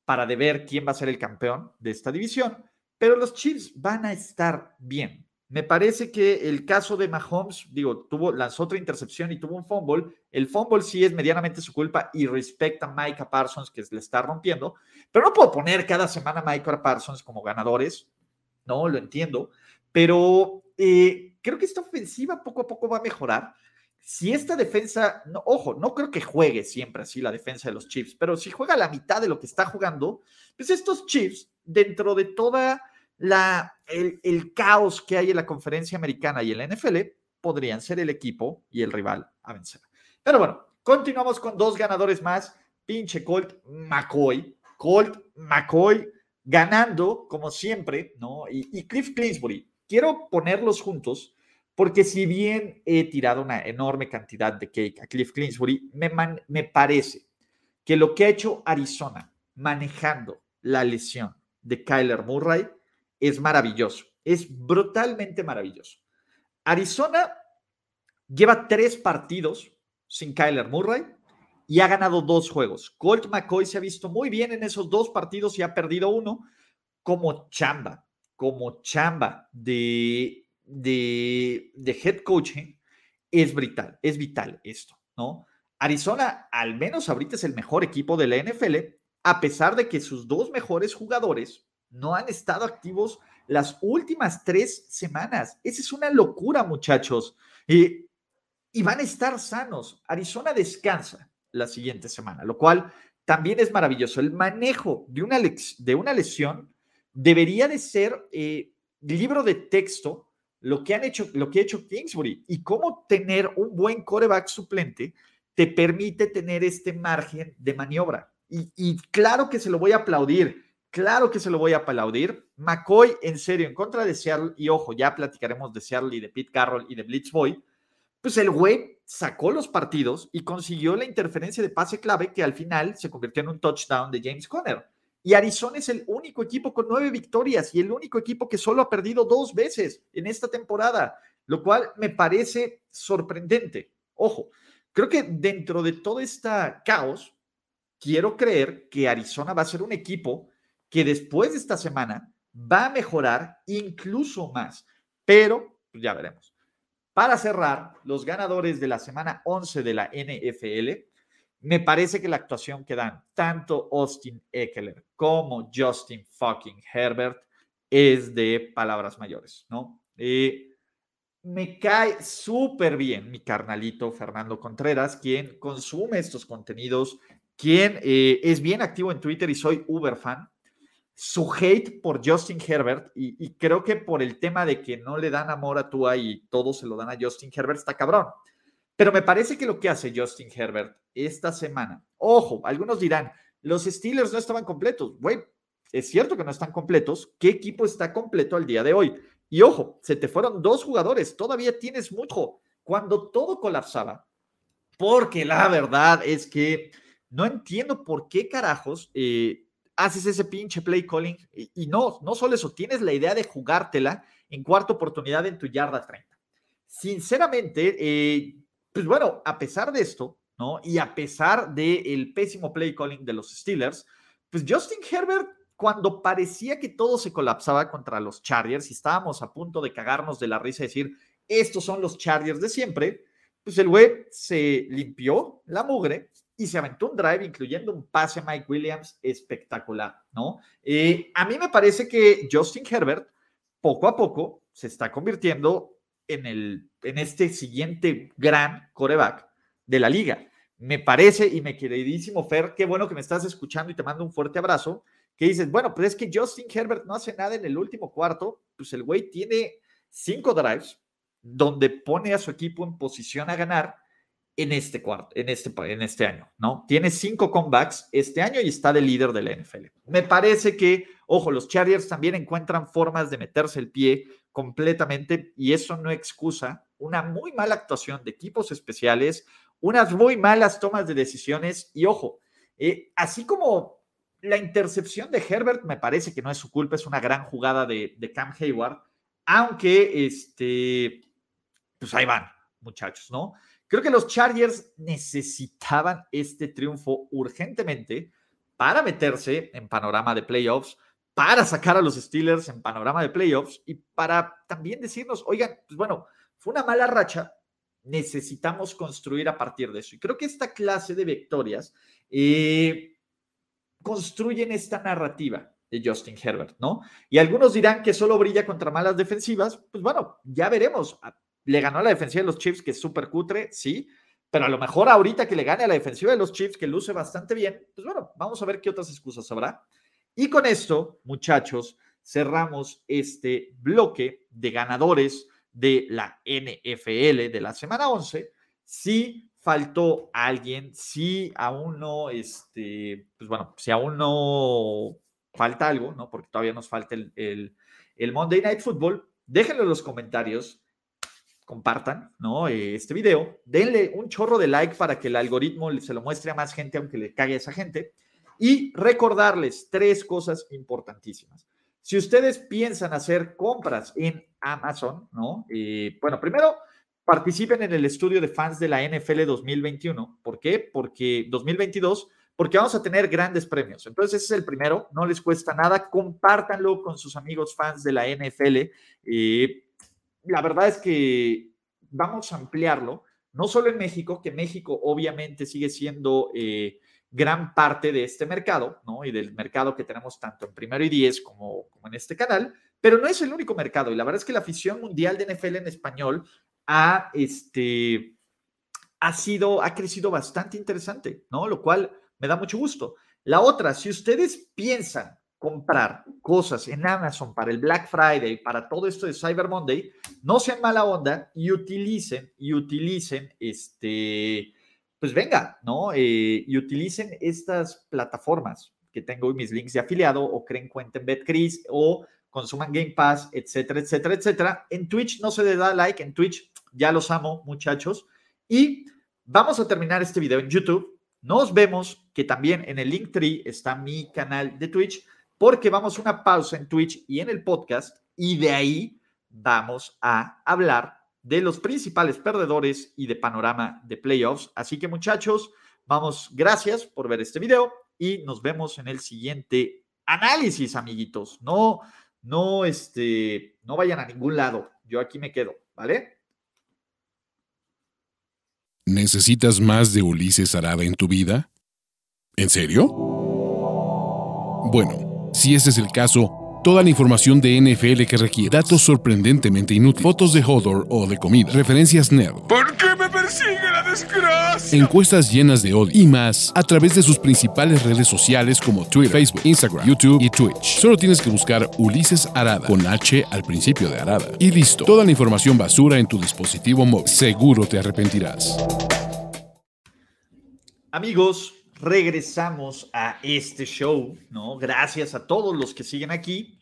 para de ver quién va a ser el campeón de esta división pero los Chiefs van a estar bien. Me parece que el caso de Mahomes, digo, tuvo, lanzó otra intercepción y tuvo un fumble. El fumble sí es medianamente su culpa y respecta a Micah Parsons, que le está rompiendo. Pero no puedo poner cada semana a Micah Parsons como ganadores. No, lo entiendo. Pero eh, creo que esta ofensiva poco a poco va a mejorar. Si esta defensa, ojo, no creo que juegue siempre así la defensa de los Chiefs, pero si juega la mitad de lo que está jugando, pues estos Chiefs, dentro de toda la, el, caos que hay en la conferencia americana y en la NFL podrían ser el equipo y el rival a vencer. Pero bueno, continuamos con dos ganadores más. Pinche Colt McCoy. Colt McCoy ganando, como siempre, ¿no? Y, Cliff Clinsbury. Quiero ponerlos juntos porque si bien he tirado una enorme cantidad de cake a Cliff Clinsbury, me, me parece que lo que ha hecho Arizona manejando la lesión de Kyler Murray es maravilloso, es brutalmente maravilloso. Arizona lleva tres partidos sin Kyler Murray y ha ganado dos juegos. Colt McCoy se ha visto muy bien en esos dos partidos y ha perdido uno como chamba, como chamba de, de, head coaching. Es vital, es vital esto, ¿no? Arizona, al menos ahorita es el mejor equipo de la NFL, a pesar de que sus dos mejores jugadores no han estado activos las últimas tres semanas. Esa es una locura, muchachos. Y, y van a estar sanos. Arizona descansa la siguiente semana, lo cual también es maravilloso. El manejo de una, de una lesión debería de ser eh, libro de texto lo que han hecho, lo que ha hecho Kingsbury y cómo tener un buen coreback suplente te permite tener este margen de maniobra. Y, y, claro que se lo voy a aplaudir, claro que se lo voy a aplaudir. McCoy, en serio, en contra de Seattle, y ojo, ya platicaremos de Seattle y de Pete Carroll y de Blitz Boy, pues el güey sacó los partidos y consiguió la interferencia de pase clave que al final se convirtió en un touchdown de James Conner. Y Arizona es el único equipo con nueve victorias y el único equipo que solo ha perdido dos veces en esta temporada, lo cual me parece sorprendente. Ojo, creo que dentro de todo este caos, quiero creer que Arizona va a ser un equipo que después de esta semana va a mejorar incluso más, pero pues, ya veremos. Para cerrar, los ganadores de la semana 11 de la NFL, me parece que la actuación que dan tanto Austin Eckler como Justin fucking Herbert es de palabras mayores, ¿no? Eh, me cae súper bien mi carnalito Fernando Contreras, quien consume estos contenidos, quien eh, es bien activo en Twitter y soy Uber fan. Su hate por Justin Herbert, y, creo que por el tema de que no le dan amor a Tua y todo se lo dan a Justin Herbert, está cabrón. Pero me parece que lo que hace Justin Herbert esta semana, ojo, algunos dirán, los Steelers no estaban completos. Güey, es cierto que no están completos. ¿Qué equipo está completo al día de hoy? Y ojo, se te fueron dos jugadores, todavía tienes mucho. Cuando todo colapsaba, porque la verdad es que no entiendo por qué carajos eh, haces ese pinche play calling. Y, y, no, no solo eso, tienes la idea de jugártela en cuarta oportunidad en tu yarda 30. Sinceramente, eh, pues bueno, a pesar de esto, ¿no? Y a pesar del pésimo play calling de los Steelers, pues Justin Herbert, cuando parecía que todo se colapsaba contra los Chargers y estábamos a punto de cagarnos de la risa y decir, estos son los Chargers de siempre, pues el güey se limpió la mugre y se aventó un drive, incluyendo un pase Mike Williams espectacular, ¿no? Eh, a mí me parece que Justin Herbert, poco a poco, se está convirtiendo en, el, en este siguiente gran coreback de la liga. Me parece, y mi queridísimo Fer, qué bueno que me estás escuchando y te mando un fuerte abrazo, que dices, bueno, pues es que Justin Herbert no hace nada en el último cuarto, pues el güey tiene cinco drives donde pone a su equipo en posición a ganar en este cuarto, en este, en este año, ¿no? Tiene cinco comebacks este año y está de líder de la NFL. Me parece que, ojo, los Chargers también encuentran formas de meterse el pie completamente y eso no excusa una muy mala actuación de equipos especiales, unas muy malas tomas de decisiones y ojo, eh, así como la intercepción de Herbert me parece que no es su culpa, es una gran jugada de, de Cam Hayward, aunque este, pues ahí van, muchachos, ¿no? Creo que los Chargers necesitaban este triunfo urgentemente para meterse en panorama de playoffs, para sacar a los Steelers en panorama de playoffs y para también decirnos, oigan, pues bueno, fue una mala racha, necesitamos construir a partir de eso. Y creo que esta clase de victorias eh, construyen esta narrativa de Justin Herbert, ¿no? Y algunos dirán que solo brilla contra malas defensivas, pues bueno, ya veremos. Le ganó a la defensiva de los Chiefs, que es súper cutre, sí, pero a lo mejor ahorita que le gane a la defensiva de los Chiefs, que luce bastante bien, pues bueno, vamos a ver qué otras excusas habrá. Y con esto, muchachos, cerramos este bloque de ganadores de la NFL de la semana 11. Si faltó alguien, si aún no, este, pues bueno, si aún no falta algo, ¿no? Porque todavía nos falta el, el, el Monday Night Football, déjenlo en los comentarios, compartan, ¿no? Este video, denle un chorro de like para que el algoritmo se lo muestre a más gente, aunque le cague a esa gente. Y recordarles tres cosas importantísimas. Si ustedes piensan hacer compras en Amazon, ¿no? Eh, bueno, primero, participen en el estudio de fans de la NFL 2021. ¿Por qué? Porque 2022, porque vamos a tener grandes premios. Entonces, ese es el primero, no les cuesta nada, compártanlo con sus amigos fans de la NFL. Eh, la verdad es que vamos a ampliarlo, no solo en México, que México obviamente sigue siendo... Eh, gran parte de este mercado, ¿no? Y del mercado que tenemos tanto en primero y diez como, como en este canal, pero no es el único mercado. Y la verdad es que la afición mundial de NFL en español ha, este, ha sido, ha crecido bastante interesante, ¿no? Lo cual me da mucho gusto. La otra, si ustedes piensan comprar cosas en Amazon para el Black Friday, para todo esto de Cyber Monday, no sean mala onda y utilicen, y utilicen, este, pues venga, ¿no? Eh, y utilicen estas plataformas que tengo mis links de afiliado o creen cuenta en BetCris o consuman Game Pass, etcétera, etcétera, etcétera. En Twitch no se le da like, en Twitch ya los amo, muchachos. Y vamos a terminar este video en YouTube. Nos vemos, que también en el link tree está mi canal de Twitch porque vamos a una pausa en Twitch y en el podcast y de ahí vamos a hablar de los principales perdedores y de panorama de playoffs. Así que muchachos, vamos, gracias por ver este video y nos vemos en el siguiente análisis, amiguitos. No, no, este, no vayan a ningún lado. Yo aquí me quedo, ¿vale? ¿Necesitas más de Ulises Arada en tu vida? ¿En serio? Bueno. Si ese es el caso, toda la información de NFL que requiere, datos sorprendentemente inútiles, fotos de Hodor o de comida, referencias nerd. ¿Por qué me persigue la desgracia? Encuestas llenas de odio y más a través de sus principales redes sociales como Twitter, Facebook, Instagram, YouTube y Twitch. Solo tienes que buscar Ulises Arada con H al principio de Arada. Y listo, toda la información basura en tu dispositivo móvil. Seguro te arrepentirás. Amigos, regresamos a este show, ¿no? Gracias a todos los que siguen aquí.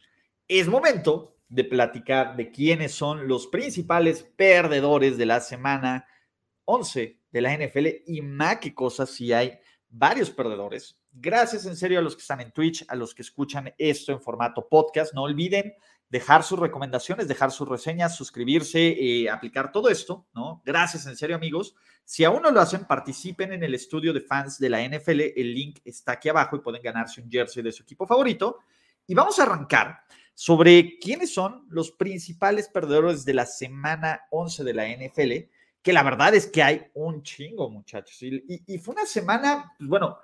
Es momento de platicar de quiénes son los principales perdedores de la semana 11 de la NFL y más que cosas si hay varios perdedores. Gracias en serio a los que están en Twitch, a los que escuchan esto en formato podcast. No olviden dejar sus recomendaciones, dejar sus reseñas, suscribirse, eh, aplicar todo esto, ¿no? Gracias en serio amigos. Si aún no lo hacen, participen en el estudio de fans de la NFL. El link está aquí abajo y pueden ganarse un jersey de su equipo favorito. Y vamos a arrancar sobre quiénes son los principales perdedores de la semana 11 de la NFL, que la verdad es que hay un chingo, muchachos. Y, fue una semana, pues bueno,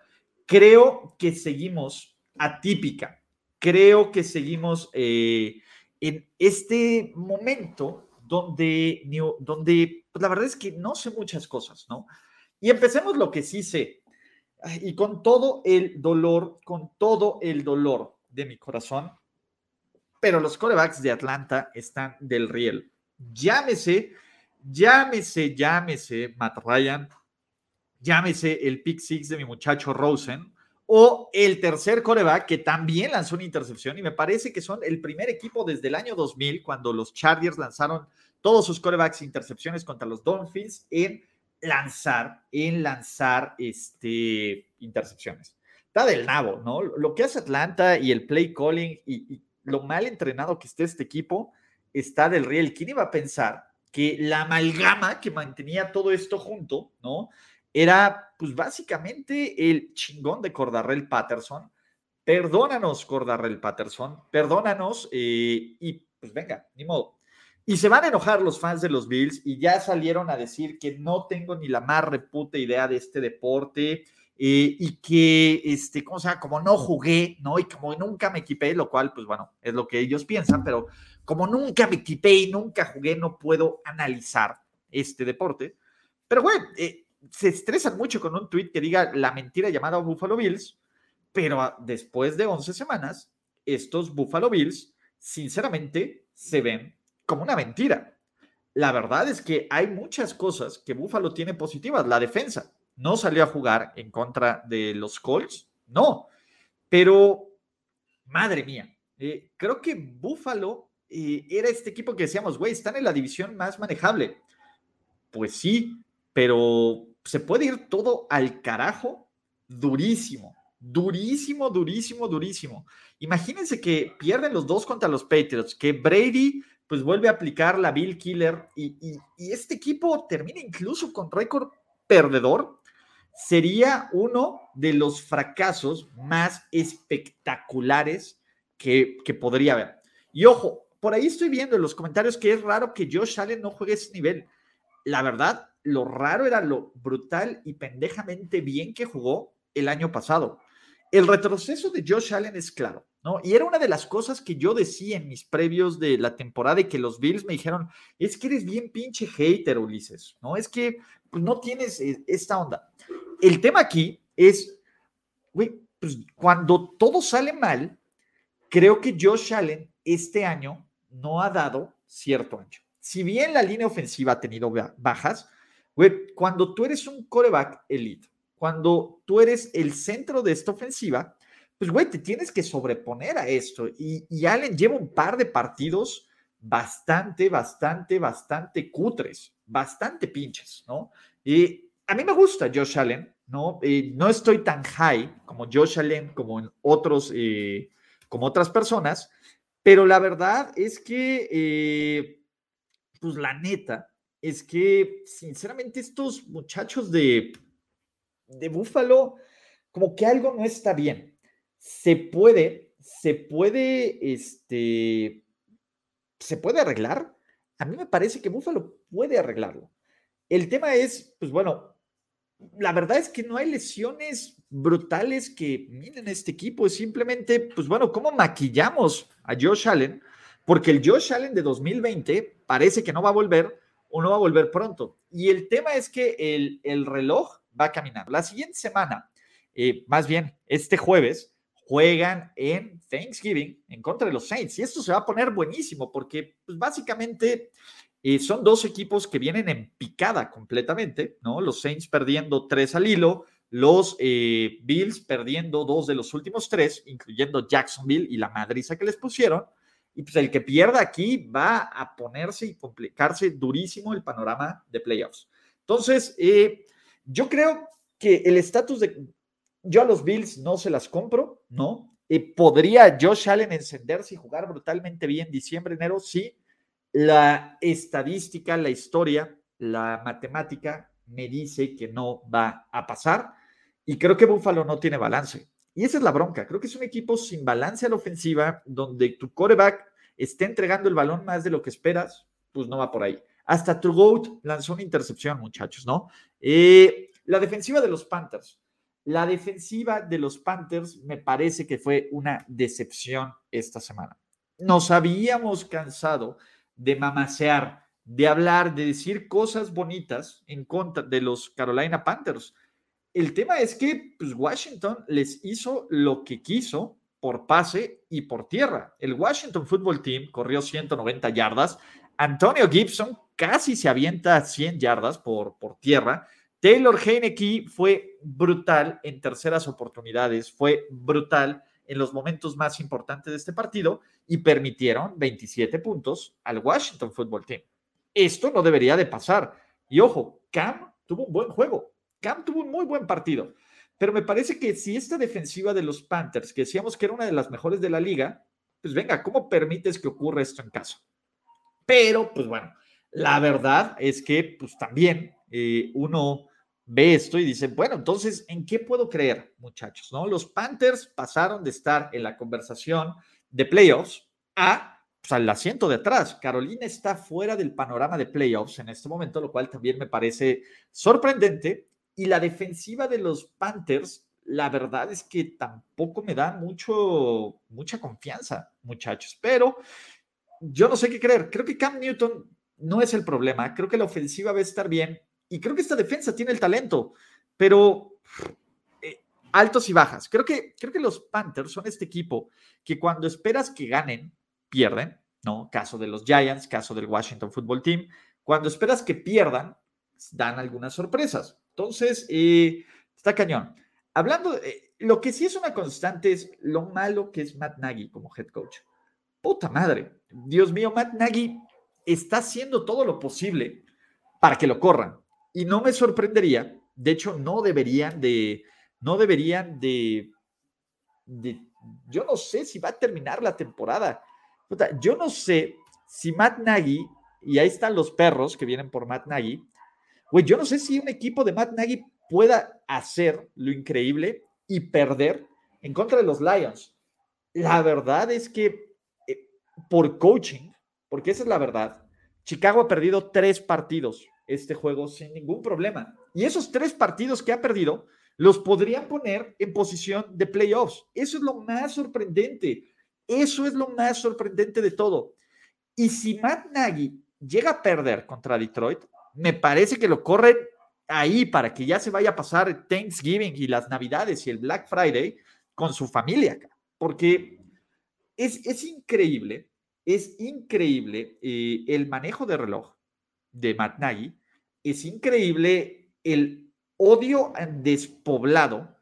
creo que seguimos atípica. Creo que seguimos eh, en este momento donde, donde pues la verdad es que no sé muchas cosas, ¿no? Y empecemos lo que sí sé. Y con todo el dolor, con todo el dolor de mi corazón, pero los corebacks de Atlanta están del riel. Llámese, llámese, llámese Matt Ryan, llámese el pick six de mi muchacho Rosen, o el tercer coreback que también lanzó una intercepción y me parece que son el primer equipo desde el año 2000 cuando los Chargers lanzaron todos sus corebacks intercepciones contra los Dolphins en lanzar, en lanzar este, intercepciones. Está del nabo, ¿no? Lo que hace Atlanta y el play calling y, lo mal entrenado que esté este equipo está del riel. ¿Quién iba a pensar que la amalgama que mantenía todo esto junto, ¿no? Era pues básicamente el chingón de Cordarrell Patterson. Perdónanos, Cordarrell Patterson, perdónanos eh, y pues venga, ni modo. Y se van a enojar los fans de los Bills y ya salieron a decir que no tengo ni la más reputa idea de este deporte eh, y que, este, ¿cómo se llama? Como no jugué, ¿no? Y como nunca me equipé, lo cual, pues bueno, es lo que ellos piensan, pero como nunca me equipé y nunca jugué, no puedo analizar este deporte. Pero bueno, eh, se estresan mucho con un tweet que diga la mentira llamada Buffalo Bills, pero después de 11 semanas, estos Buffalo Bills, sinceramente, se ven como una mentira. La verdad es que hay muchas cosas que Buffalo tiene positivas. La defensa no salió a jugar en contra de los Colts, no, pero madre mía, eh, creo que Buffalo eh, era este equipo que decíamos, güey, están en la división más manejable. Pues sí, pero se puede ir todo al carajo durísimo, durísimo, durísimo, durísimo. Imagínense que pierden los dos contra los Patriots, que Brady pues vuelve a aplicar la Bill Killer y, este equipo termina incluso con récord perdedor, sería uno de los fracasos más espectaculares que, que podría haber. Y ojo, por ahí estoy viendo en los comentarios que es raro que Josh Allen no juegue ese nivel. La verdad, lo raro era lo brutal y pendejamente bien que jugó el año pasado. el retroceso de Josh Allen es claro, ¿no? Y era una de las cosas que yo decía en mis previos de la temporada y que los Bills me dijeron, es que eres bien pinche hater, Ulises, ¿no? Es que pues, no tienes eh, esta onda. El tema aquí es, güey, pues cuando todo sale mal, creo que Josh Allen este año no ha dado cierto ancho. Si bien la línea ofensiva ha tenido bajas, güey, cuando tú eres un coreback elite, cuando tú eres el centro de esta ofensiva, pues, güey, te tienes que sobreponer a esto. Y, Allen lleva un par de partidos bastante, bastante, bastante cutres, bastante pinches, ¿no? Y a mí me gusta Josh Allen, ¿no? no estoy tan high como Josh Allen, como otros, eh, como otras personas, pero la verdad es que, eh, pues la neta, es que sinceramente estos muchachos de de Búfalo, como que algo no está bien. Se puede, se puede, este, se puede arreglar. A mí me parece que Búfalo puede arreglarlo. El tema es, pues bueno, la verdad es que no hay lesiones brutales que miren este equipo. Es simplemente, pues bueno, ¿cómo maquillamos a Josh Allen? Porque el Josh Allen de 2020 parece que no va a volver o no va a volver pronto. Y el tema es que el, el reloj va a caminar. La siguiente semana, eh, más bien este jueves, juegan en Thanksgiving en contra de los Saints. Y esto se va a poner buenísimo porque pues, básicamente eh, son dos equipos que vienen en picada completamente, ¿no? Los Saints perdiendo tres al hilo, los eh, Bills perdiendo dos de los últimos tres, incluyendo Jacksonville y la madriza que les pusieron. Y pues el que pierda aquí va a ponerse y complicarse durísimo el panorama de playoffs. Entonces, eh, yo creo que el estatus de. Yo a los Bills no se las compro, ¿no? Eh, ¿Podría Josh Allen encenderse y jugar brutalmente bien diciembre, enero? Sí. La estadística, la historia, la matemática me dice que no va a pasar. Y creo que Buffalo no tiene balance. Y esa es la bronca. Creo que es un equipo sin balance a la ofensiva, donde tu coreback esté entregando el balón más de lo que esperas, pues no va por ahí. Hasta Trugout lanzó una intercepción, muchachos, ¿no? Eh, la defensiva de los Panthers. La defensiva de los Panthers me parece que fue una decepción esta semana. Nos habíamos cansado de mamasear, de hablar, de decir cosas bonitas en contra de los Carolina Panthers. El tema es que pues, Washington les hizo lo que quiso por pase y por tierra. El Washington Football Team corrió 190 yardas. Antonio Gibson casi se avienta 100 yardas por, por tierra. Taylor Heineke fue brutal en terceras oportunidades, fue brutal en los momentos más importantes de este partido y permitieron 27 puntos al Washington Football Team. Esto no debería de pasar. Y ojo, Cam tuvo un buen juego. Cam tuvo un muy buen partido. Pero me parece que si esta defensiva de los Panthers, que decíamos que era una de las mejores de la liga, pues venga, ¿cómo permites que ocurra esto en casa? Pero, pues bueno, la verdad es que pues también eh, uno ve esto y dice, bueno, entonces, ¿en qué puedo creer, muchachos? ¿No? Los Panthers pasaron de estar en la conversación de playoffs a pues, al asiento de atrás. Carolina está fuera del panorama de playoffs en este momento, lo cual también me parece sorprendente. Y la defensiva de los Panthers, la verdad es que tampoco me da mucho, mucha confianza, muchachos. Pero yo no sé qué creer. Creo que Cam Newton no es el problema. Creo que la ofensiva va a estar bien y creo que esta defensa tiene el talento, pero eh, altos y bajas. Creo que, creo que los Panthers son este equipo que cuando esperas que ganen, pierden, ¿no? Caso de los Giants, caso del Washington Football Team. Cuando esperas que pierdan, dan algunas sorpresas. Entonces, eh, está cañón. Hablando, de, lo que sí es una constante es lo malo que es Matt Nagy como head coach. Puta madre. Dios mío, Matt Nagy está haciendo todo lo posible para que lo corran. Y no me sorprendería, de hecho, no deberían de, no deberían de, yo no sé si va a terminar la temporada. Yo no sé si Matt Nagy, y ahí están los perros que vienen por Matt Nagy, güey, yo no sé si un equipo de Matt Nagy pueda hacer lo increíble y perder en contra de los Lions. La verdad es que eh, por coaching, porque esa es la verdad. Chicago ha perdido tres partidos este juego sin ningún problema. Y esos tres partidos que ha perdido los podrían poner en posición de playoffs. Eso es lo más sorprendente. Eso es lo más sorprendente de todo. Y si Matt Nagy llega a perder contra Detroit, me parece que lo corren ahí para que ya se vaya a pasar Thanksgiving y las Navidades y el Black Friday con su familia, porque es, es increíble, es increíble eh, el manejo de reloj de Matt Nagy, es increíble el odio despoblado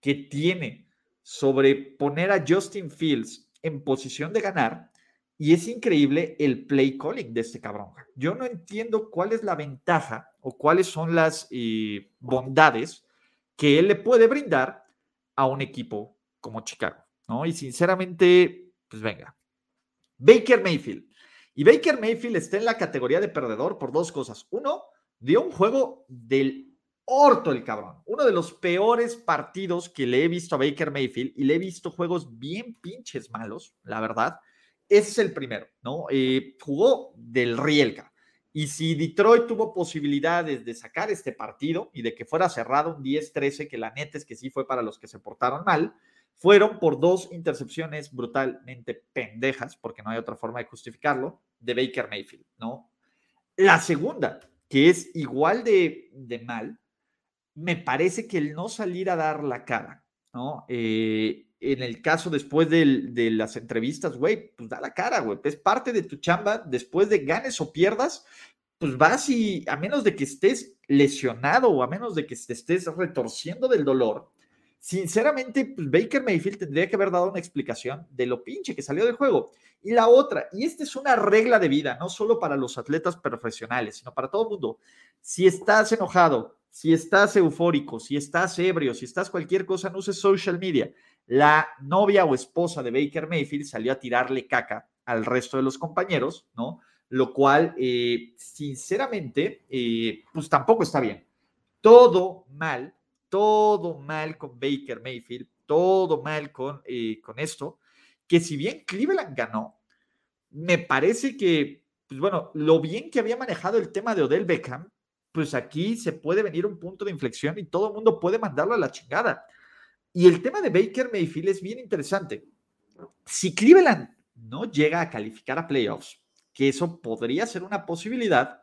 que tiene sobre poner a Justin Fields en posición de ganar y es increíble el play calling de este cabrón. Yo no entiendo cuál es la ventaja o cuáles son las eh, bondades que él le puede brindar a un equipo como Chicago, ¿no? Y sinceramente, pues venga. Baker Mayfield. Y Baker Mayfield está en la categoría de perdedor por dos cosas. Uno, dio un juego del orto el cabrón. Uno de los peores partidos que le he visto a Baker Mayfield y le he visto juegos bien pinches malos, la verdad. Ese es el primero, ¿no? Eh, jugó del Rielka. Y si Detroit tuvo posibilidades de sacar este partido y de que fuera cerrado un 10-13, que la neta es que sí fue para los que se portaron mal, fueron por dos intercepciones brutalmente pendejas, porque no hay otra forma de justificarlo, de Baker Mayfield, ¿no? La segunda, que es igual de, de mal, me parece que el no salir a dar la cara, ¿no? Eh, en el caso después de, las entrevistas, güey, pues da la cara, güey. Es parte de tu chamba. Después de ganes o pierdas, pues vas y a menos de que estés lesionado o a menos de que te estés retorciendo del dolor, sinceramente, pues Baker Mayfield tendría que haber dado una explicación de lo pinche que salió del juego. Y la otra, y esta es una regla de vida, no solo para los atletas profesionales, sino para todo el mundo. Si estás enojado, si estás eufórico, si estás ebrio, si estás cualquier cosa, no uses social media la novia o esposa de Baker Mayfield salió a tirarle caca al resto de los compañeros, ¿no? Lo cual, eh, sinceramente, eh, pues tampoco está bien. Todo mal, todo mal con Baker Mayfield, todo mal con, eh, con esto, que si bien Cleveland ganó, me parece que, pues bueno, lo bien que había manejado el tema de Odell Beckham, pues aquí se puede venir un punto de inflexión y todo el mundo puede mandarlo a la chingada. Y el tema de Baker Mayfield es bien interesante. Si Cleveland no llega a calificar a playoffs, que eso podría ser una posibilidad,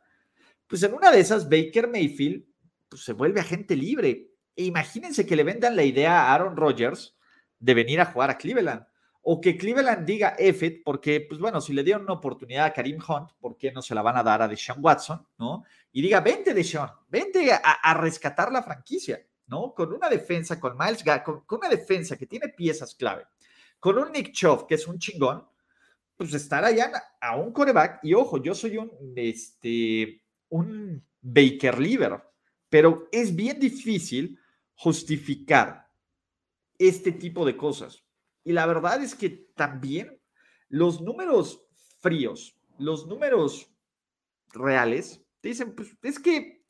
pues en una de esas Baker Mayfield pues, se vuelve agente libre. E imagínense que le vendan la idea a Aaron Rodgers de venir a jugar a Cleveland. O que Cleveland diga F, porque, pues bueno, si le dieron una oportunidad a Karim Hunt, ¿por qué no se la van a dar a Deshaun Watson? ¿No? Y diga, vente Deshaun, vente a rescatar la franquicia. ¿No? Con una defensa, con Miles con, una defensa que tiene piezas clave, con un Nick Chubb, que es un chingón, pues estar allá a un coreback. Y ojo, yo soy un, este, un Baker Liver, pero es bien difícil justificar este tipo de cosas. Y la verdad es que también los números fríos, los números reales, te dicen, pues es que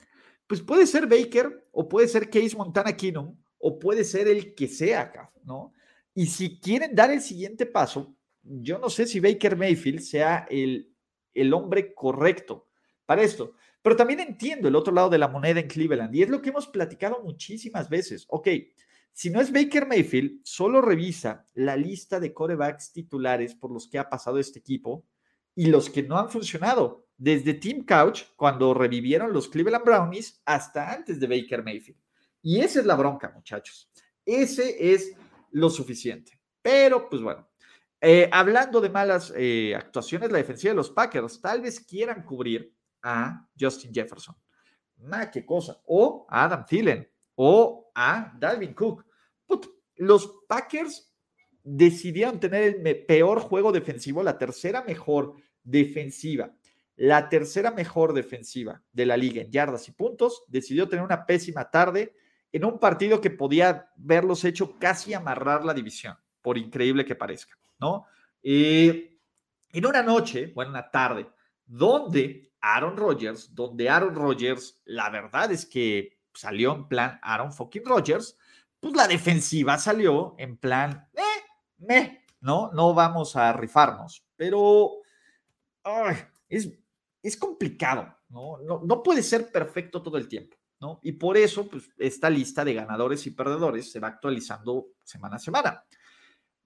pues puede ser Baker o puede ser Case Montana Keenum o puede ser el que sea ¿no? Y si quieren dar el siguiente paso, yo no sé si Baker Mayfield sea el, el hombre correcto para esto, pero también entiendo el otro lado de la moneda en Cleveland y es lo que hemos platicado muchísimas veces. Ok, si no es Baker Mayfield, solo revisa la lista de corebacks titulares por los que ha pasado este equipo y los que no han funcionado desde Team Couch, cuando revivieron los Cleveland Brownies, hasta antes de Baker Mayfield. Y esa es la bronca, muchachos. Ese es lo suficiente. Pero, pues bueno, eh, hablando de malas eh, actuaciones, la defensiva de los Packers tal vez quieran cubrir a Justin Jefferson. Nah, qué cosa. O a Adam Thielen. O a Dalvin Cook. los Packers decidieron tener el peor juego defensivo, la tercera mejor defensiva la tercera mejor defensiva de la liga en yardas y puntos, decidió tener una pésima tarde en un partido que podía verlos hecho casi amarrar la división, por increíble que parezca, ¿no? Eh, en una noche, bueno, una tarde, donde Aaron Rodgers, donde Aaron Rodgers, la verdad es que salió en plan Aaron fucking Rodgers, pues la defensiva salió en plan, eh, no, no vamos a rifarnos, pero es es complicado, ¿no? ¿no? puede ser perfecto todo el tiempo, ¿no? Y por eso, pues, esta lista de ganadores y perdedores se va actualizando semana a semana.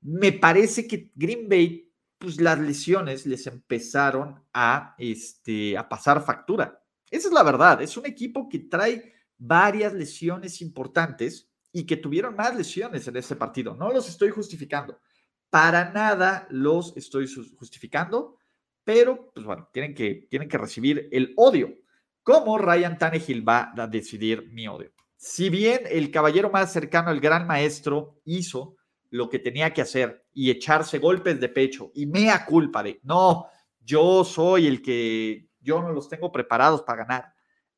Me parece que Green Bay, pues las lesiones les empezaron a, este, a pasar factura. Esa es la verdad. Es un equipo que trae varias lesiones importantes y que tuvieron más lesiones en este partido. No los estoy justificando. Para nada los estoy justificando, pero pues bueno, tienen que, tienen que recibir el odio. ¿Cómo Ryan Tannehill va a decidir mi odio? Si bien el caballero más cercano al gran maestro hizo lo que tenía que hacer y echarse golpes de pecho y mea culpa de, no, yo soy el que yo no los tengo preparados para ganar.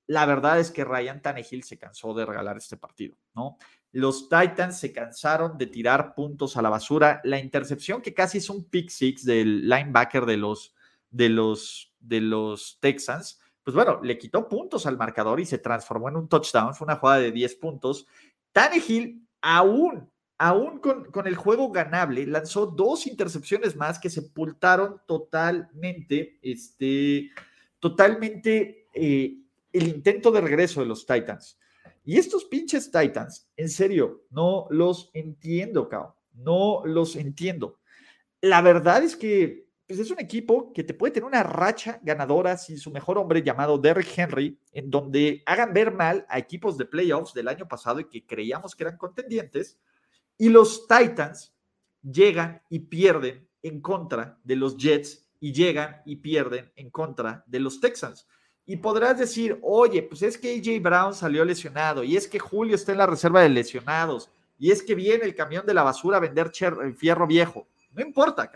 La verdad es que Ryan Tannehill se cansó de regalar este partido, ¿no? Los Titans se cansaron de tirar puntos a la basura. La intercepción que casi es un pick six del linebacker de los, de los, de los Texans, pues bueno, le quitó puntos al marcador y se transformó en un touchdown. Fue una jugada de 10 puntos. Tannehill aún aún con, el juego ganable, lanzó dos intercepciones más que sepultaron totalmente, este, totalmente eh, el intento de regreso de los Titans. Y estos pinches Titans, en serio, no los entiendo, cao. No los entiendo. La verdad es que pues, es un equipo que te puede tener una racha ganadora sin su mejor hombre llamado Derrick Henry, en donde hagan ver mal a equipos de playoffs del año pasado y que creíamos que eran contendientes y los Titans llegan y pierden en contra de los Jets y llegan y pierden en contra de los Texans. Y podrás decir, oye, pues es que AJ Brown salió lesionado y es que Julio está en la reserva de lesionados y es que viene el camión de la basura a vender fierro viejo. No importa,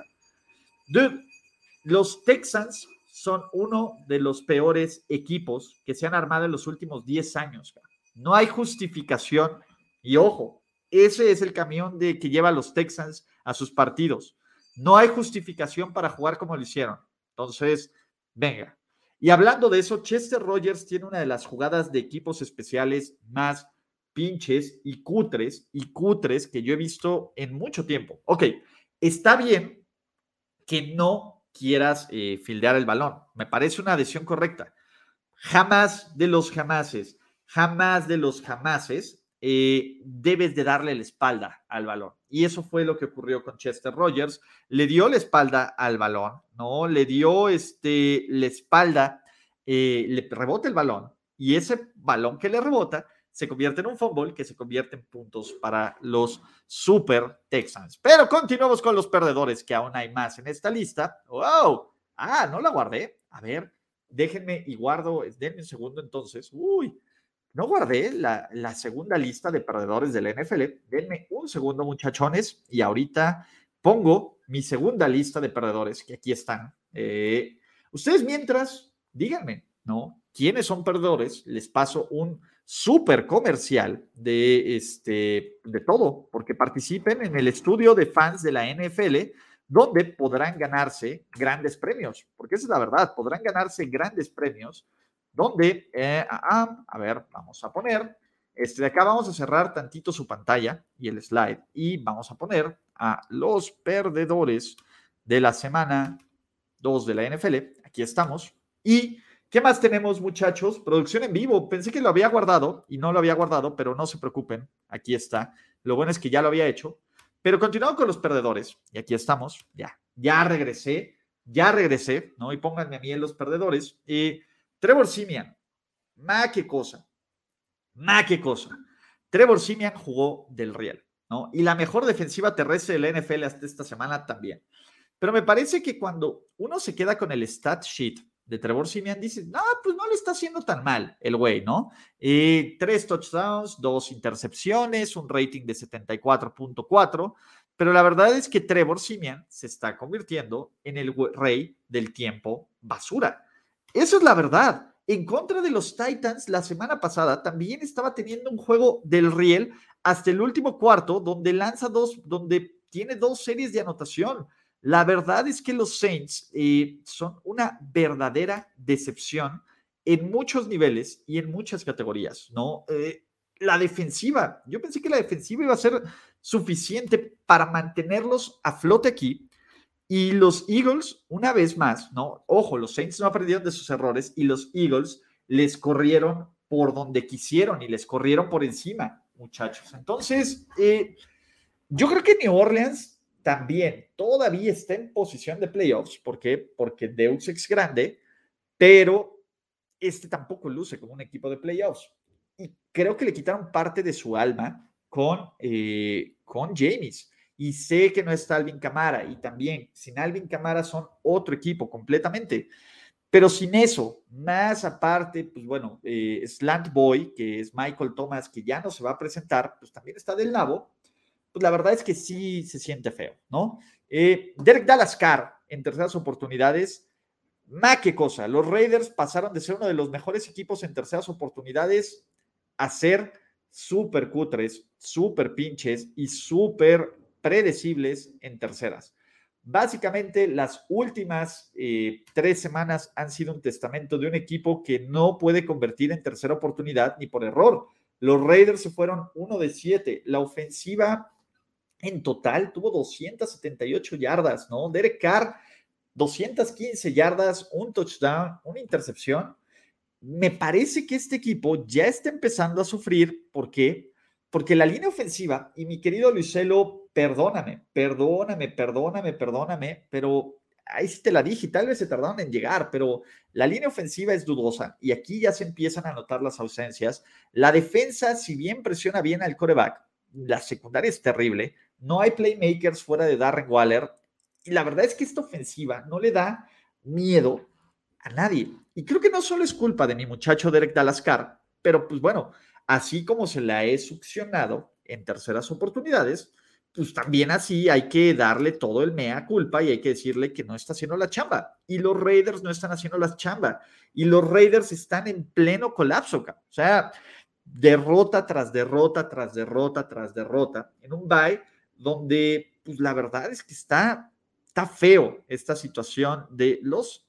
Los Texans son uno de los peores equipos que se han armado en los últimos 10 años. No hay justificación. Y ojo, ese es el camión de, que lleva a los Texans a sus partidos. No hay justificación para jugar como lo hicieron. Entonces, venga. Y hablando de eso, Chester Rogers tiene una de las jugadas de equipos especiales más pinches y cutres y cutres que yo he visto en mucho tiempo. Ok, está bien que no quieras eh, fildear el balón. Me parece una decisión correcta. Jamás de los jamases, jamás de los jamases eh, debes de darle la espalda al balón. Y eso fue lo que ocurrió con Chester Rogers. Le dio la espalda al balón, ¿no? Le dio este, la espalda, eh, le rebota el balón y ese balón que le rebota se convierte en un fútbol que se convierte en puntos para los Super Texans. Pero continuamos con los perdedores, que aún hay más en esta lista. ¡Wow! Ah, no la guardé. A ver, déjenme y guardo, denme un segundo entonces. Uy, no guardé la, segunda lista de perdedores del NFL. Denme un segundo, muchachones, y ahorita pongo mi segunda lista de perdedores, que aquí están. Eh, ustedes mientras, díganme, ¿no? ¿Quiénes son perdedores? Les paso un súper comercial de, este, de todo, porque participen en el estudio de fans de la NFL, donde podrán ganarse grandes premios, porque esa es la verdad, podrán ganarse grandes premios donde, eh, ah, ah, a ver, vamos a poner, este de acá vamos a cerrar tantito su pantalla y el slide y vamos a poner a los perdedores de la semana 2 de la NFL. Aquí estamos. ¿Y qué más tenemos, muchachos? Producción en vivo. Pensé que lo había guardado y no lo había guardado, pero no se preocupen. Aquí está. Lo bueno es que ya lo había hecho. Pero continuamos con los perdedores. Y aquí estamos. Ya, ya regresé. Ya regresé, ¿no? Y pónganme a mí en los perdedores. Y Trevor Simian, ma qué cosa, ma qué cosa. Trevor Simian jugó del Real, ¿no? Y la mejor defensiva terrestre de la NFL hasta esta semana también. Pero me parece que cuando uno se queda con el stat sheet de Trevor Simian, dice, no, pues no le está haciendo tan mal el güey, ¿no? Eh, tres touchdowns, dos intercepciones, un rating de 74.4, pero la verdad es que Trevor Simian se está convirtiendo en el rey del tiempo basura. Eso es la verdad. En contra de los Titans, la semana pasada también estaba teniendo un juego del riel hasta el último cuarto, donde lanza dos, donde tiene dos series de anotación. La verdad es que los Saints eh, son una verdadera decepción en muchos niveles y en muchas categorías, ¿no? Eh, la defensiva, yo pensé que la defensiva iba a ser suficiente para mantenerlos a flote aquí, y los Eagles, una vez más, ¿no? Ojo, los Saints no aprendieron de sus errores y los Eagles les corrieron por donde quisieron y les corrieron por encima, muchachos. Entonces, eh, yo creo que New Orleans también todavía está en posición de playoffs. ¿Por qué? Porque Deux es grande, pero este tampoco luce como un equipo de playoffs. Y creo que le quitaron parte de su alma con, eh, con James. Y sé que no está Alvin Camara. Y también, sin Alvin Camara son otro equipo completamente. Pero sin eso, más aparte, pues bueno, eh, Slant Boy, que es Michael Thomas, que ya no se va a presentar, pues también está del nabo. Pues la verdad es que sí se siente feo, ¿no? Eh, Derek Dalascar, en terceras oportunidades, más que cosa, los Raiders pasaron de ser uno de los mejores equipos en terceras oportunidades a ser súper cutres, súper pinches y súper predecibles en terceras. Básicamente, las últimas eh, tres semanas han sido un testamento de un equipo que no puede convertir en tercera oportunidad ni por error. Los Raiders se fueron uno de siete. La ofensiva en total tuvo 278 yardas, ¿no? Derek Carr 215 yardas, un touchdown, una intercepción. Me parece que este equipo ya está empezando a sufrir. ¿Por qué? Porque la línea ofensiva, y mi querido Luiselo, perdóname, perdóname, perdóname, perdóname, pero ahí sí te la dije, tal vez se tardaron en llegar, pero la línea ofensiva es dudosa y aquí ya se empiezan a notar las ausencias. La defensa, si bien presiona bien al coreback, la secundaria es terrible. No hay playmakers fuera de Darren Waller. Y la verdad es que esta ofensiva no le da miedo a nadie. Y creo que no solo es culpa de mi muchacho Derek Dalascar, pero pues bueno, así como se la he succionado en terceras oportunidades, pues también así hay que darle todo el mea culpa y hay que decirle que no está haciendo la chamba. Y los Raiders no están haciendo la chamba. Y los Raiders están en pleno colapso. O sea, derrota tras derrota, tras derrota, tras derrota, en un bye donde, pues la verdad es que está está feo esta situación de los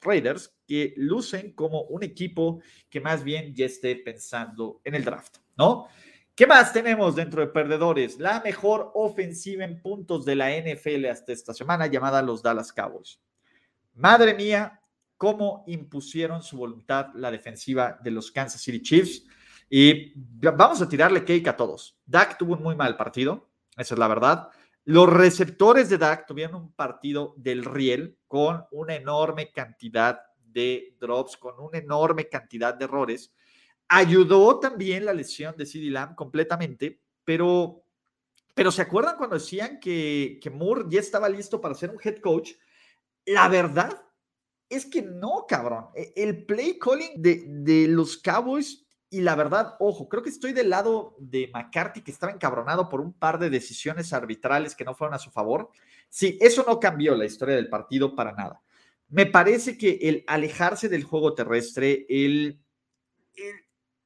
Raiders que lucen como un equipo que más bien ya esté pensando en el draft, ¿no? ¿Qué más tenemos dentro de perdedores? La mejor ofensiva en puntos de la NFL hasta esta semana, llamada los Dallas Cowboys. Madre mía, cómo impusieron su voluntad la defensiva de los Kansas City Chiefs. Y vamos a tirarle cake a todos. Dak tuvo un muy mal partido, esa es la verdad. Los receptores de Dak tuvieron un partido del riel con una enorme cantidad de drops, con una enorme cantidad de errores. Ayudó también la lesión de CD Lamb completamente, pero, pero ¿se acuerdan cuando decían que, que Moore ya estaba listo para ser un head coach? La verdad es que no, cabrón. E, el play calling de, de los Cowboys y la verdad, ojo, creo que estoy del lado de McCarthy, que estaba encabronado por un par de decisiones arbitrales que no fueron a su favor. Sí, eso no cambió la historia del partido para nada. Me parece que el alejarse del juego terrestre, el,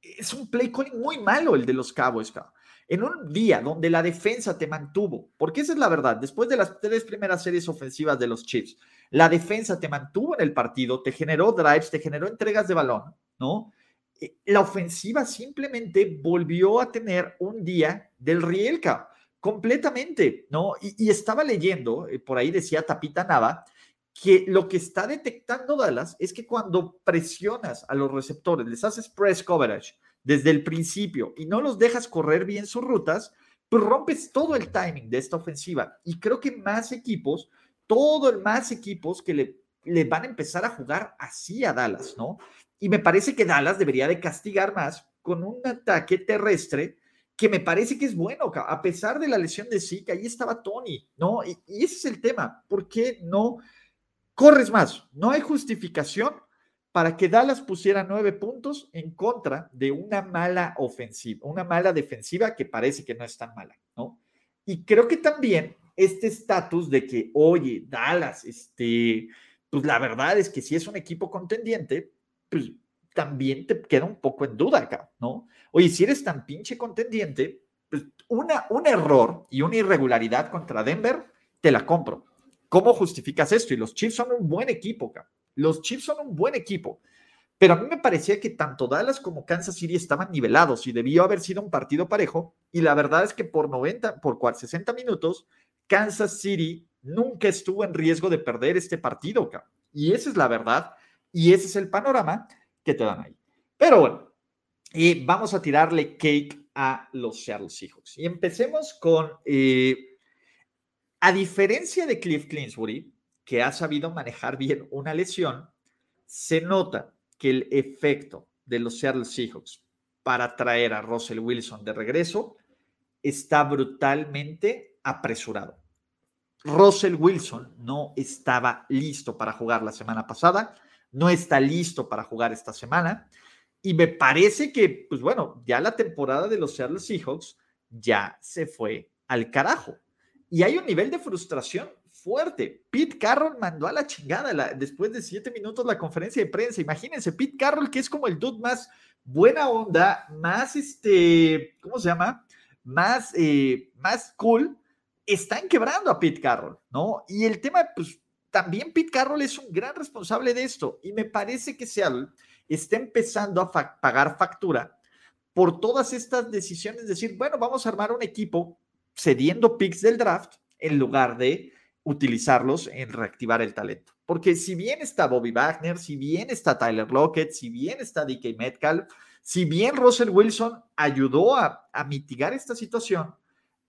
es un play muy malo el de los Cowboys. En un día donde la defensa te mantuvo, porque esa es la verdad, después de las tres primeras series ofensivas de los Chiefs, la defensa te mantuvo en el partido, te generó drives, te generó entregas de balón, ¿no? Eh, la ofensiva simplemente volvió a tener un día del Rielka, completamente, ¿no? Y, estaba leyendo, eh, por ahí decía Tapita Nava, que lo que está detectando Dallas es que cuando presionas a los receptores, les haces press coverage desde el principio y no los dejas correr bien sus rutas, pues rompes todo el timing de esta ofensiva. Y creo que más equipos, todo el más equipos que le, le van a empezar a jugar así a Dallas, ¿no? Y me parece que Dallas debería de castigar más con un ataque terrestre que me parece que es bueno, a pesar de la lesión de Zika, ahí estaba Tony, ¿no? Y, ese es el tema, ¿por qué no corres más? No hay justificación para que Dallas pusiera nueve puntos en contra de una mala ofensiva, una mala defensiva que parece que no es tan mala, ¿no? Y creo que también este estatus de que, oye, Dallas, este, pues la verdad es que si es un equipo contendiente, pues también te queda un poco en duda acá, ¿no? Oye, si eres tan pinche contendiente, pues una, un error y una irregularidad contra Denver, te la compro. ¿Cómo justificas esto? Y los Chiefs son un buen equipo, acá. Los Chiefs son un buen equipo. Pero a mí me parecía que tanto Dallas como Kansas City estaban nivelados y debió haber sido un partido parejo. Y la verdad es que por 90, por 60 minutos, Kansas City nunca estuvo en riesgo de perder este partido. Acá. Y esa es la verdad. Y ese es el panorama que te dan ahí. Pero bueno, Y vamos a tirarle cake a los Seattle Seahawks. Y empecemos con, eh, a diferencia de Cliff Clinsbury, que ha sabido manejar bien una lesión, se nota que el efecto de los Seattle Seahawks para traer a Russell Wilson de regreso está brutalmente apresurado. Russell Wilson no estaba listo para jugar la semana pasada, no está listo para jugar esta semana. Y me parece que, pues bueno, ya la temporada de los Seattle Seahawks ya se fue al carajo. Y hay un nivel de frustración fuerte. Pete Carroll mandó a la chingada después de siete minutos la conferencia de prensa. Imagínense, Pete Carroll, que es como el dude más buena onda, más este, ¿cómo se llama? Más, eh, más cool, están quebrando a Pete Carroll, ¿no? Y el tema, pues también Pete Carroll es un gran responsable de esto. Y me parece que Seattle está empezando a pagar factura por todas estas decisiones, decir, bueno, vamos a armar un equipo cediendo picks del draft en lugar de utilizarlos en reactivar el talento. Porque si bien está Bobby Wagner, si bien está Tyler Lockett, si bien está DK Metcalf, si bien Russell Wilson ayudó a, a mitigar esta situación,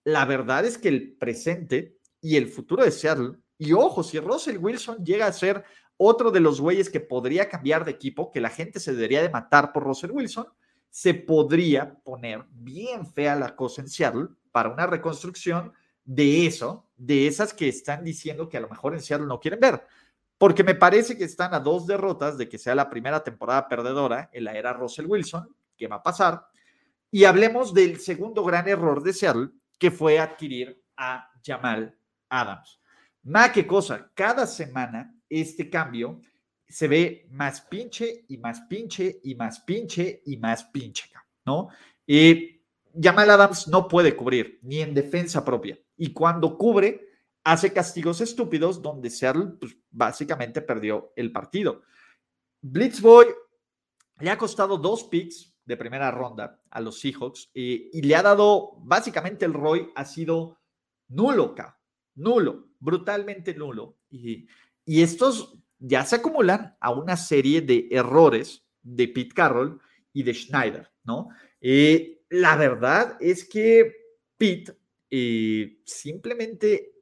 la verdad es que el presente y el futuro de Seattle, y ojo, si Russell Wilson llega a ser otro de los güeyes que podría cambiar de equipo, que la gente se debería de matar por Russell Wilson, se podría poner bien fea la cosa en Seattle para una reconstrucción de eso, de esas que están diciendo que a lo mejor en Seattle no quieren ver. Porque me parece que están a dos derrotas de que sea la primera temporada perdedora en la era Russell Wilson, que va a pasar. Y hablemos del segundo gran error de Seattle, que fue adquirir a Jamal Adams. Más que cosa, cada semana este cambio se ve más pinche y más pinche y más pinche y más pinche, ¿no? Y Jamal Adams no puede cubrir ni en defensa propia. Y cuando cubre, hace castigos estúpidos donde Seattle pues, básicamente perdió el partido. Blitzboy le ha costado dos picks de primera ronda a los Seahawks y, le ha dado, básicamente el ROI ha sido nulo, nulo, brutalmente nulo. Y y estos ya se acumulan a una serie de errores de Pete Carroll y de Schneider, ¿no? Eh, la verdad es que Pete eh, simplemente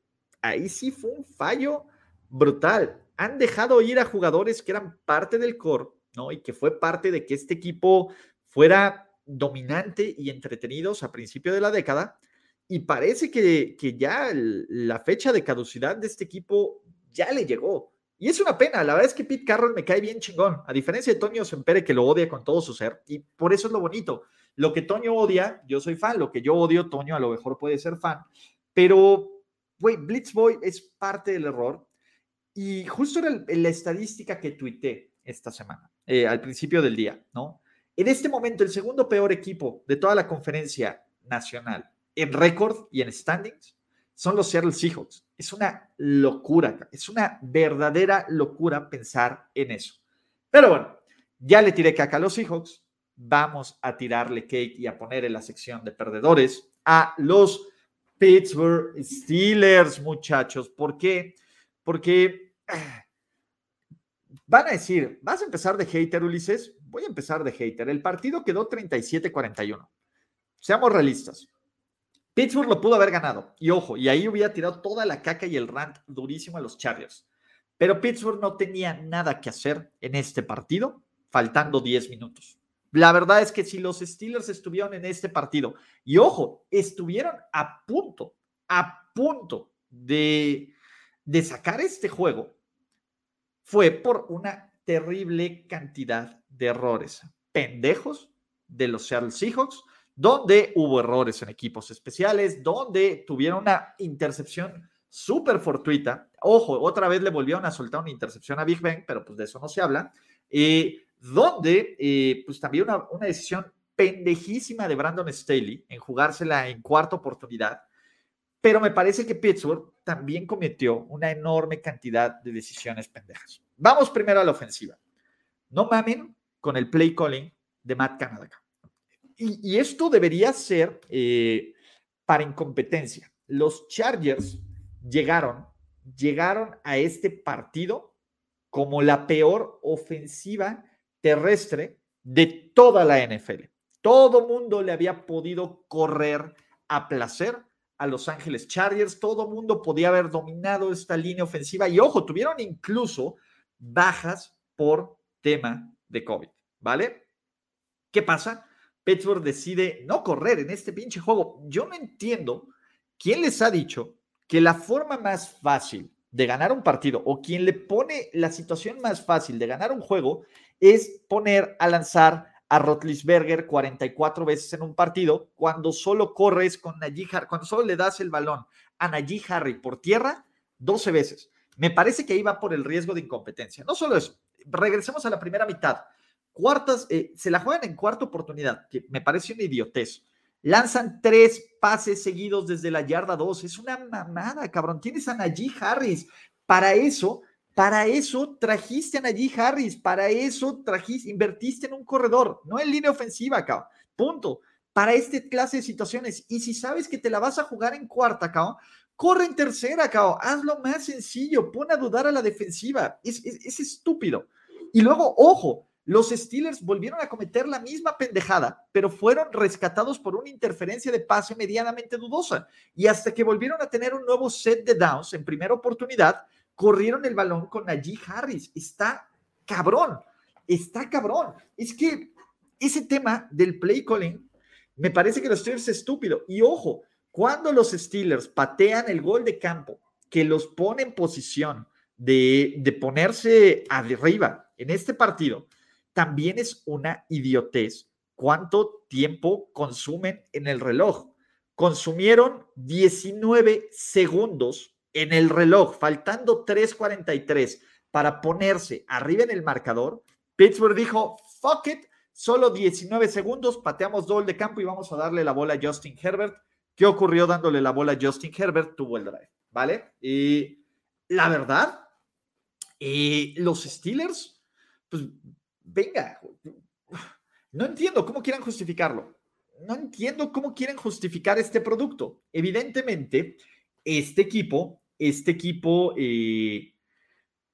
ahí sí fue un fallo brutal. Han dejado ir a jugadores que eran parte del core, ¿no? Y que fue parte de que este equipo fuera dominante y entretenidos a principio de la década. Y parece que, que ya la fecha de caducidad de este equipo ya le llegó. Y es una pena, la verdad es que Pete Carroll me cae bien chingón, a diferencia de Toño Sempere que lo odia con todo su ser, y por eso es lo bonito. Lo que Toño odia, yo soy fan, lo que yo odio, Toño a lo mejor puede ser fan, pero, güey, Blitzboy es parte del error, y justo era la estadística que tuité esta semana, eh, al principio del día, ¿no? En este momento, el segundo peor equipo de toda la conferencia nacional en récord y en standings son los Seattle Seahawks. Es una locura, es una verdadera locura pensar en eso. Pero bueno, ya le tiré caca a los Seahawks. Vamos a tirarle cake y a poner en la sección de perdedores a los Pittsburgh Steelers, muchachos. ¿Por qué? Porque ah, van a decir, ¿vas a empezar de hater, Ulises? Voy a empezar de hater. El partido quedó 37-41. Seamos realistas. Pittsburgh lo pudo haber ganado. Y ojo, y ahí hubiera tirado toda la caca y el rant durísimo a los Chargers. Pero Pittsburgh no tenía nada que hacer en este partido, faltando 10 minutos. La verdad es que si los Steelers estuvieron en este partido, y ojo, estuvieron a punto, a punto de, de sacar este juego, fue por una terrible cantidad de errores pendejos de los Seattle Seahawks, donde hubo errores en equipos especiales, donde tuvieron una intercepción súper fortuita. Ojo, otra vez le volvieron a soltar una intercepción a Big Ben, pero pues de eso no se habla. Eh, donde, eh, pues también una, una decisión pendejísima de Brandon Staley en jugársela en cuarta oportunidad. Pero me parece que Pittsburgh también cometió una enorme cantidad de decisiones pendejas. Vamos primero a la ofensiva. No mamen con el play calling de Matt Canada y, esto debería ser eh, para incompetencia. Los Chargers llegaron, llegaron a este partido como la peor ofensiva terrestre de toda la NFL. Todo mundo le había podido correr a placer a Los Ángeles Chargers. Todo mundo podía haber dominado esta línea ofensiva. Y ojo, tuvieron incluso bajas por tema de COVID, ¿vale? ¿Qué pasa? Pittsburgh decide no correr en este pinche juego. Yo no entiendo quién les ha dicho que la forma más fácil de ganar un partido o quien le pone la situación más fácil de ganar un juego es poner a lanzar a Rotlisberger 44 veces en un partido cuando solo corres con Najee cuando solo le das el balón a Najee Harry por tierra 12 veces. Me parece que ahí va por el riesgo de incompetencia. No solo eso, regresemos a la primera mitad. Cuartas, eh, se la juegan en cuarta oportunidad, que me parece una idiotez. Lanzan tres pases seguidos desde la yarda 2. Es una mamada, cabrón. Tienes a Najee Harris. Para eso, para eso trajiste a Najee Harris. Para eso trajiste, invertiste en un corredor, no en línea ofensiva, cabrón. Punto. Para este clase de situaciones. Y si sabes que te la vas a jugar en cuarta, cabrón, corre en tercera, cabrón. Hazlo más sencillo. Pon a dudar a la defensiva. es, es estúpido. Y luego, ojo, los Steelers volvieron a cometer la misma pendejada, pero fueron rescatados por una interferencia de pase medianamente dudosa. Y hasta que volvieron a tener un nuevo set de downs en primera oportunidad, corrieron el balón con Najee Harris. Está cabrón, está cabrón. Es que ese tema del play calling me parece que los Steelers es estúpido. Y ojo, cuando los Steelers patean el gol de campo que los pone en posición de, de ponerse arriba en este partido, también es una idiotez cuánto tiempo consumen en el reloj. Consumieron 19 segundos en el reloj, faltando 3.43 para ponerse arriba en el marcador. Pittsburgh dijo, fuck it, solo 19 segundos, pateamos doble de campo y vamos a darle la bola a Justin Herbert. ¿Qué ocurrió dándole la bola a Justin Herbert? Tuvo el drive, ¿vale? Y la verdad, eh, los Steelers, pues venga, no entiendo cómo quieren justificarlo. No entiendo cómo quieren justificar este producto. Evidentemente, este equipo, este equipo, eh,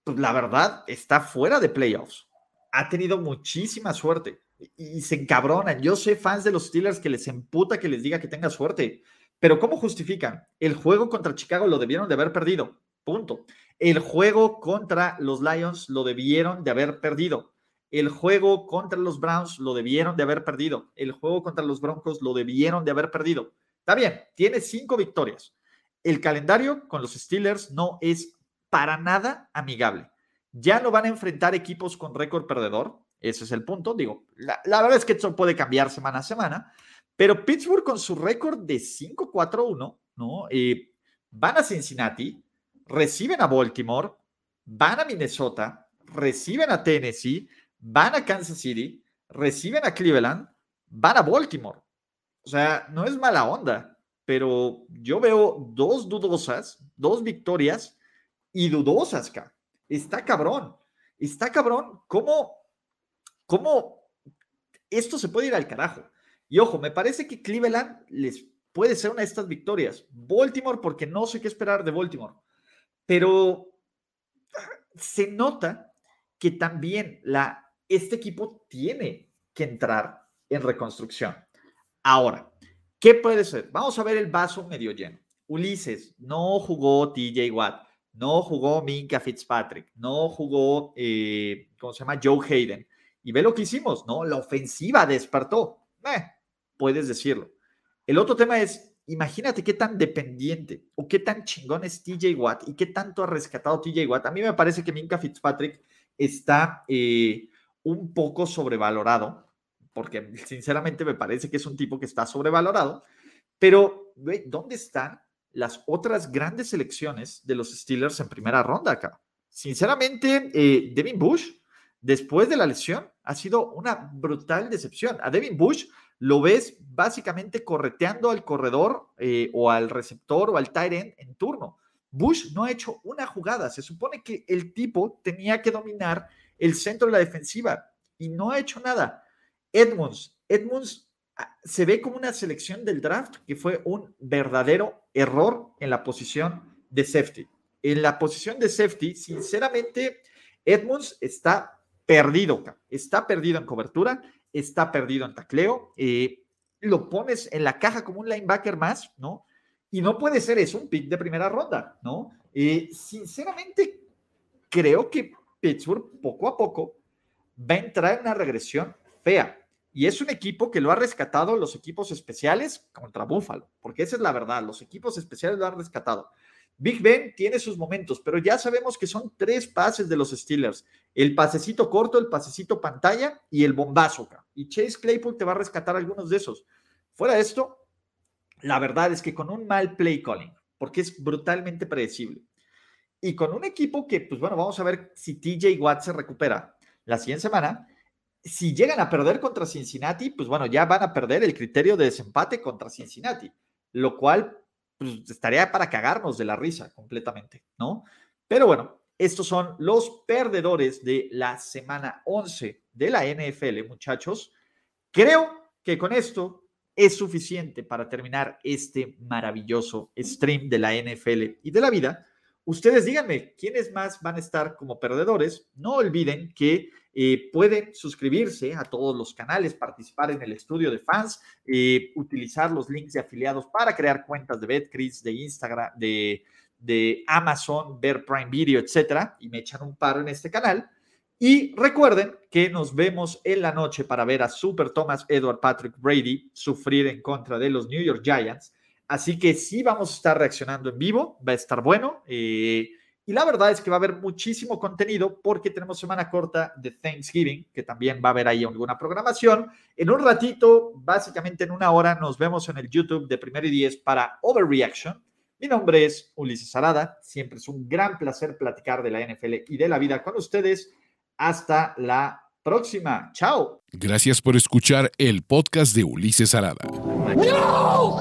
pues la verdad, está fuera de playoffs. Ha tenido muchísima suerte y, se encabronan. Yo sé fans de los Steelers que les emputa que les diga que tenga suerte. Pero ¿cómo justifican? El juego contra Chicago lo debieron de haber perdido. Punto. El juego contra los Lions lo debieron de haber perdido. El juego contra los Browns lo debieron de haber perdido. El juego contra los Broncos lo debieron de haber perdido. Está bien, tiene cinco victorias. El calendario con los Steelers no es para nada amigable. Ya no van a enfrentar equipos con récord perdedor. Ese es el punto. Digo, la, verdad es que esto puede cambiar semana a semana. Pero Pittsburgh con su récord de 5-4-1, ¿no? Eh, van a Cincinnati, reciben a Baltimore, van a Minnesota, reciben a Tennessee, van a Kansas City, reciben a Cleveland, van a Baltimore. O sea, no es mala onda, pero yo veo dos dudosas, dos victorias y dudosas, acá. Está cabrón. Está cabrón. ¿Cómo, ¿Cómo esto se puede ir al carajo? Y ojo, me parece que Cleveland les puede ser una de estas victorias. Baltimore, porque no sé qué esperar de Baltimore. Pero se nota que también la este equipo tiene que entrar en reconstrucción. Ahora, ¿qué puede ser? Vamos a ver el vaso medio lleno. Ulises, no jugó TJ Watt, no jugó Minka Fitzpatrick, no jugó, eh, ¿cómo se llama? Joe Hayden. Y ve lo que hicimos, ¿no? La ofensiva despertó. Eh, puedes decirlo. El otro tema es, imagínate qué tan dependiente o qué tan chingón es TJ Watt y qué tanto ha rescatado TJ Watt. A mí me parece que Minka Fitzpatrick está eh, un poco sobrevalorado, porque sinceramente me parece que es un tipo que está sobrevalorado, pero ¿dónde están las otras grandes selecciones de los Steelers en primera ronda acá? Sinceramente, eh, Devin Bush, después de la lesión, ha sido una brutal decepción. A Devin Bush lo ves básicamente correteando al corredor eh, o al receptor o al tight end en turno. Bush no ha hecho una jugada. Se supone que el tipo tenía que dominar el centro de la defensiva y no ha hecho nada. Edmonds, Edmonds ah, se ve como una selección del draft que fue un verdadero error en la posición de safety. En la posición de safety, sinceramente, Edmonds está perdido, está perdido en cobertura, está perdido en tacleo. Eh, lo pones en la caja como un linebacker más, ¿no? Y no puede ser eso un pick de primera ronda, ¿no? Eh, sinceramente, creo que Pittsburgh poco a poco va a entrar en una regresión fea. Y es un equipo que lo ha rescatado los equipos especiales contra Buffalo, porque esa es la verdad, los equipos especiales lo han rescatado. Big Ben tiene sus momentos, pero ya sabemos que son tres pases de los Steelers. El pasecito corto, el pasecito pantalla y el bombazo. Y Chase Claypool te va a rescatar algunos de esos. Fuera de esto, la verdad es que con un mal play calling, porque es brutalmente predecible, y con un equipo que, pues bueno, vamos a ver si TJ Watt se recupera la siguiente semana, si llegan a perder contra Cincinnati, pues bueno, ya van a perder el criterio de desempate contra Cincinnati, lo cual pues, estaría para cagarnos de la risa completamente, ¿no? Pero bueno, estos son los perdedores de la semana 11 de la NFL, muchachos. Creo que con esto es suficiente para terminar este maravilloso stream de la NFL y de la vida. Ustedes díganme quiénes más van a estar como perdedores. No olviden que eh, pueden suscribirse a todos los canales, participar en el estudio de fans, eh, utilizar los links de afiliados para crear cuentas de BetCris, de Instagram, de, Amazon, ver Prime Video, etcétera, y me echan un paro en este canal. Y recuerden que nos vemos en la noche para ver a Super Thomas Edward Patrick Brady sufrir en contra de los New York Giants. Así que sí vamos a estar reaccionando en vivo, va a estar bueno. Eh, y la verdad es que va a haber muchísimo contenido porque tenemos semana corta de Thanksgiving, que también va a haber ahí alguna programación. En un ratito, básicamente en una hora, nos vemos en el YouTube de Primero y Diez para Overreaction. Mi nombre es Ulises Arada. Siempre es un gran placer platicar de la NFL y de la vida con ustedes. Hasta la próxima. Chao. Gracias por escuchar el podcast de Ulises Arada. No!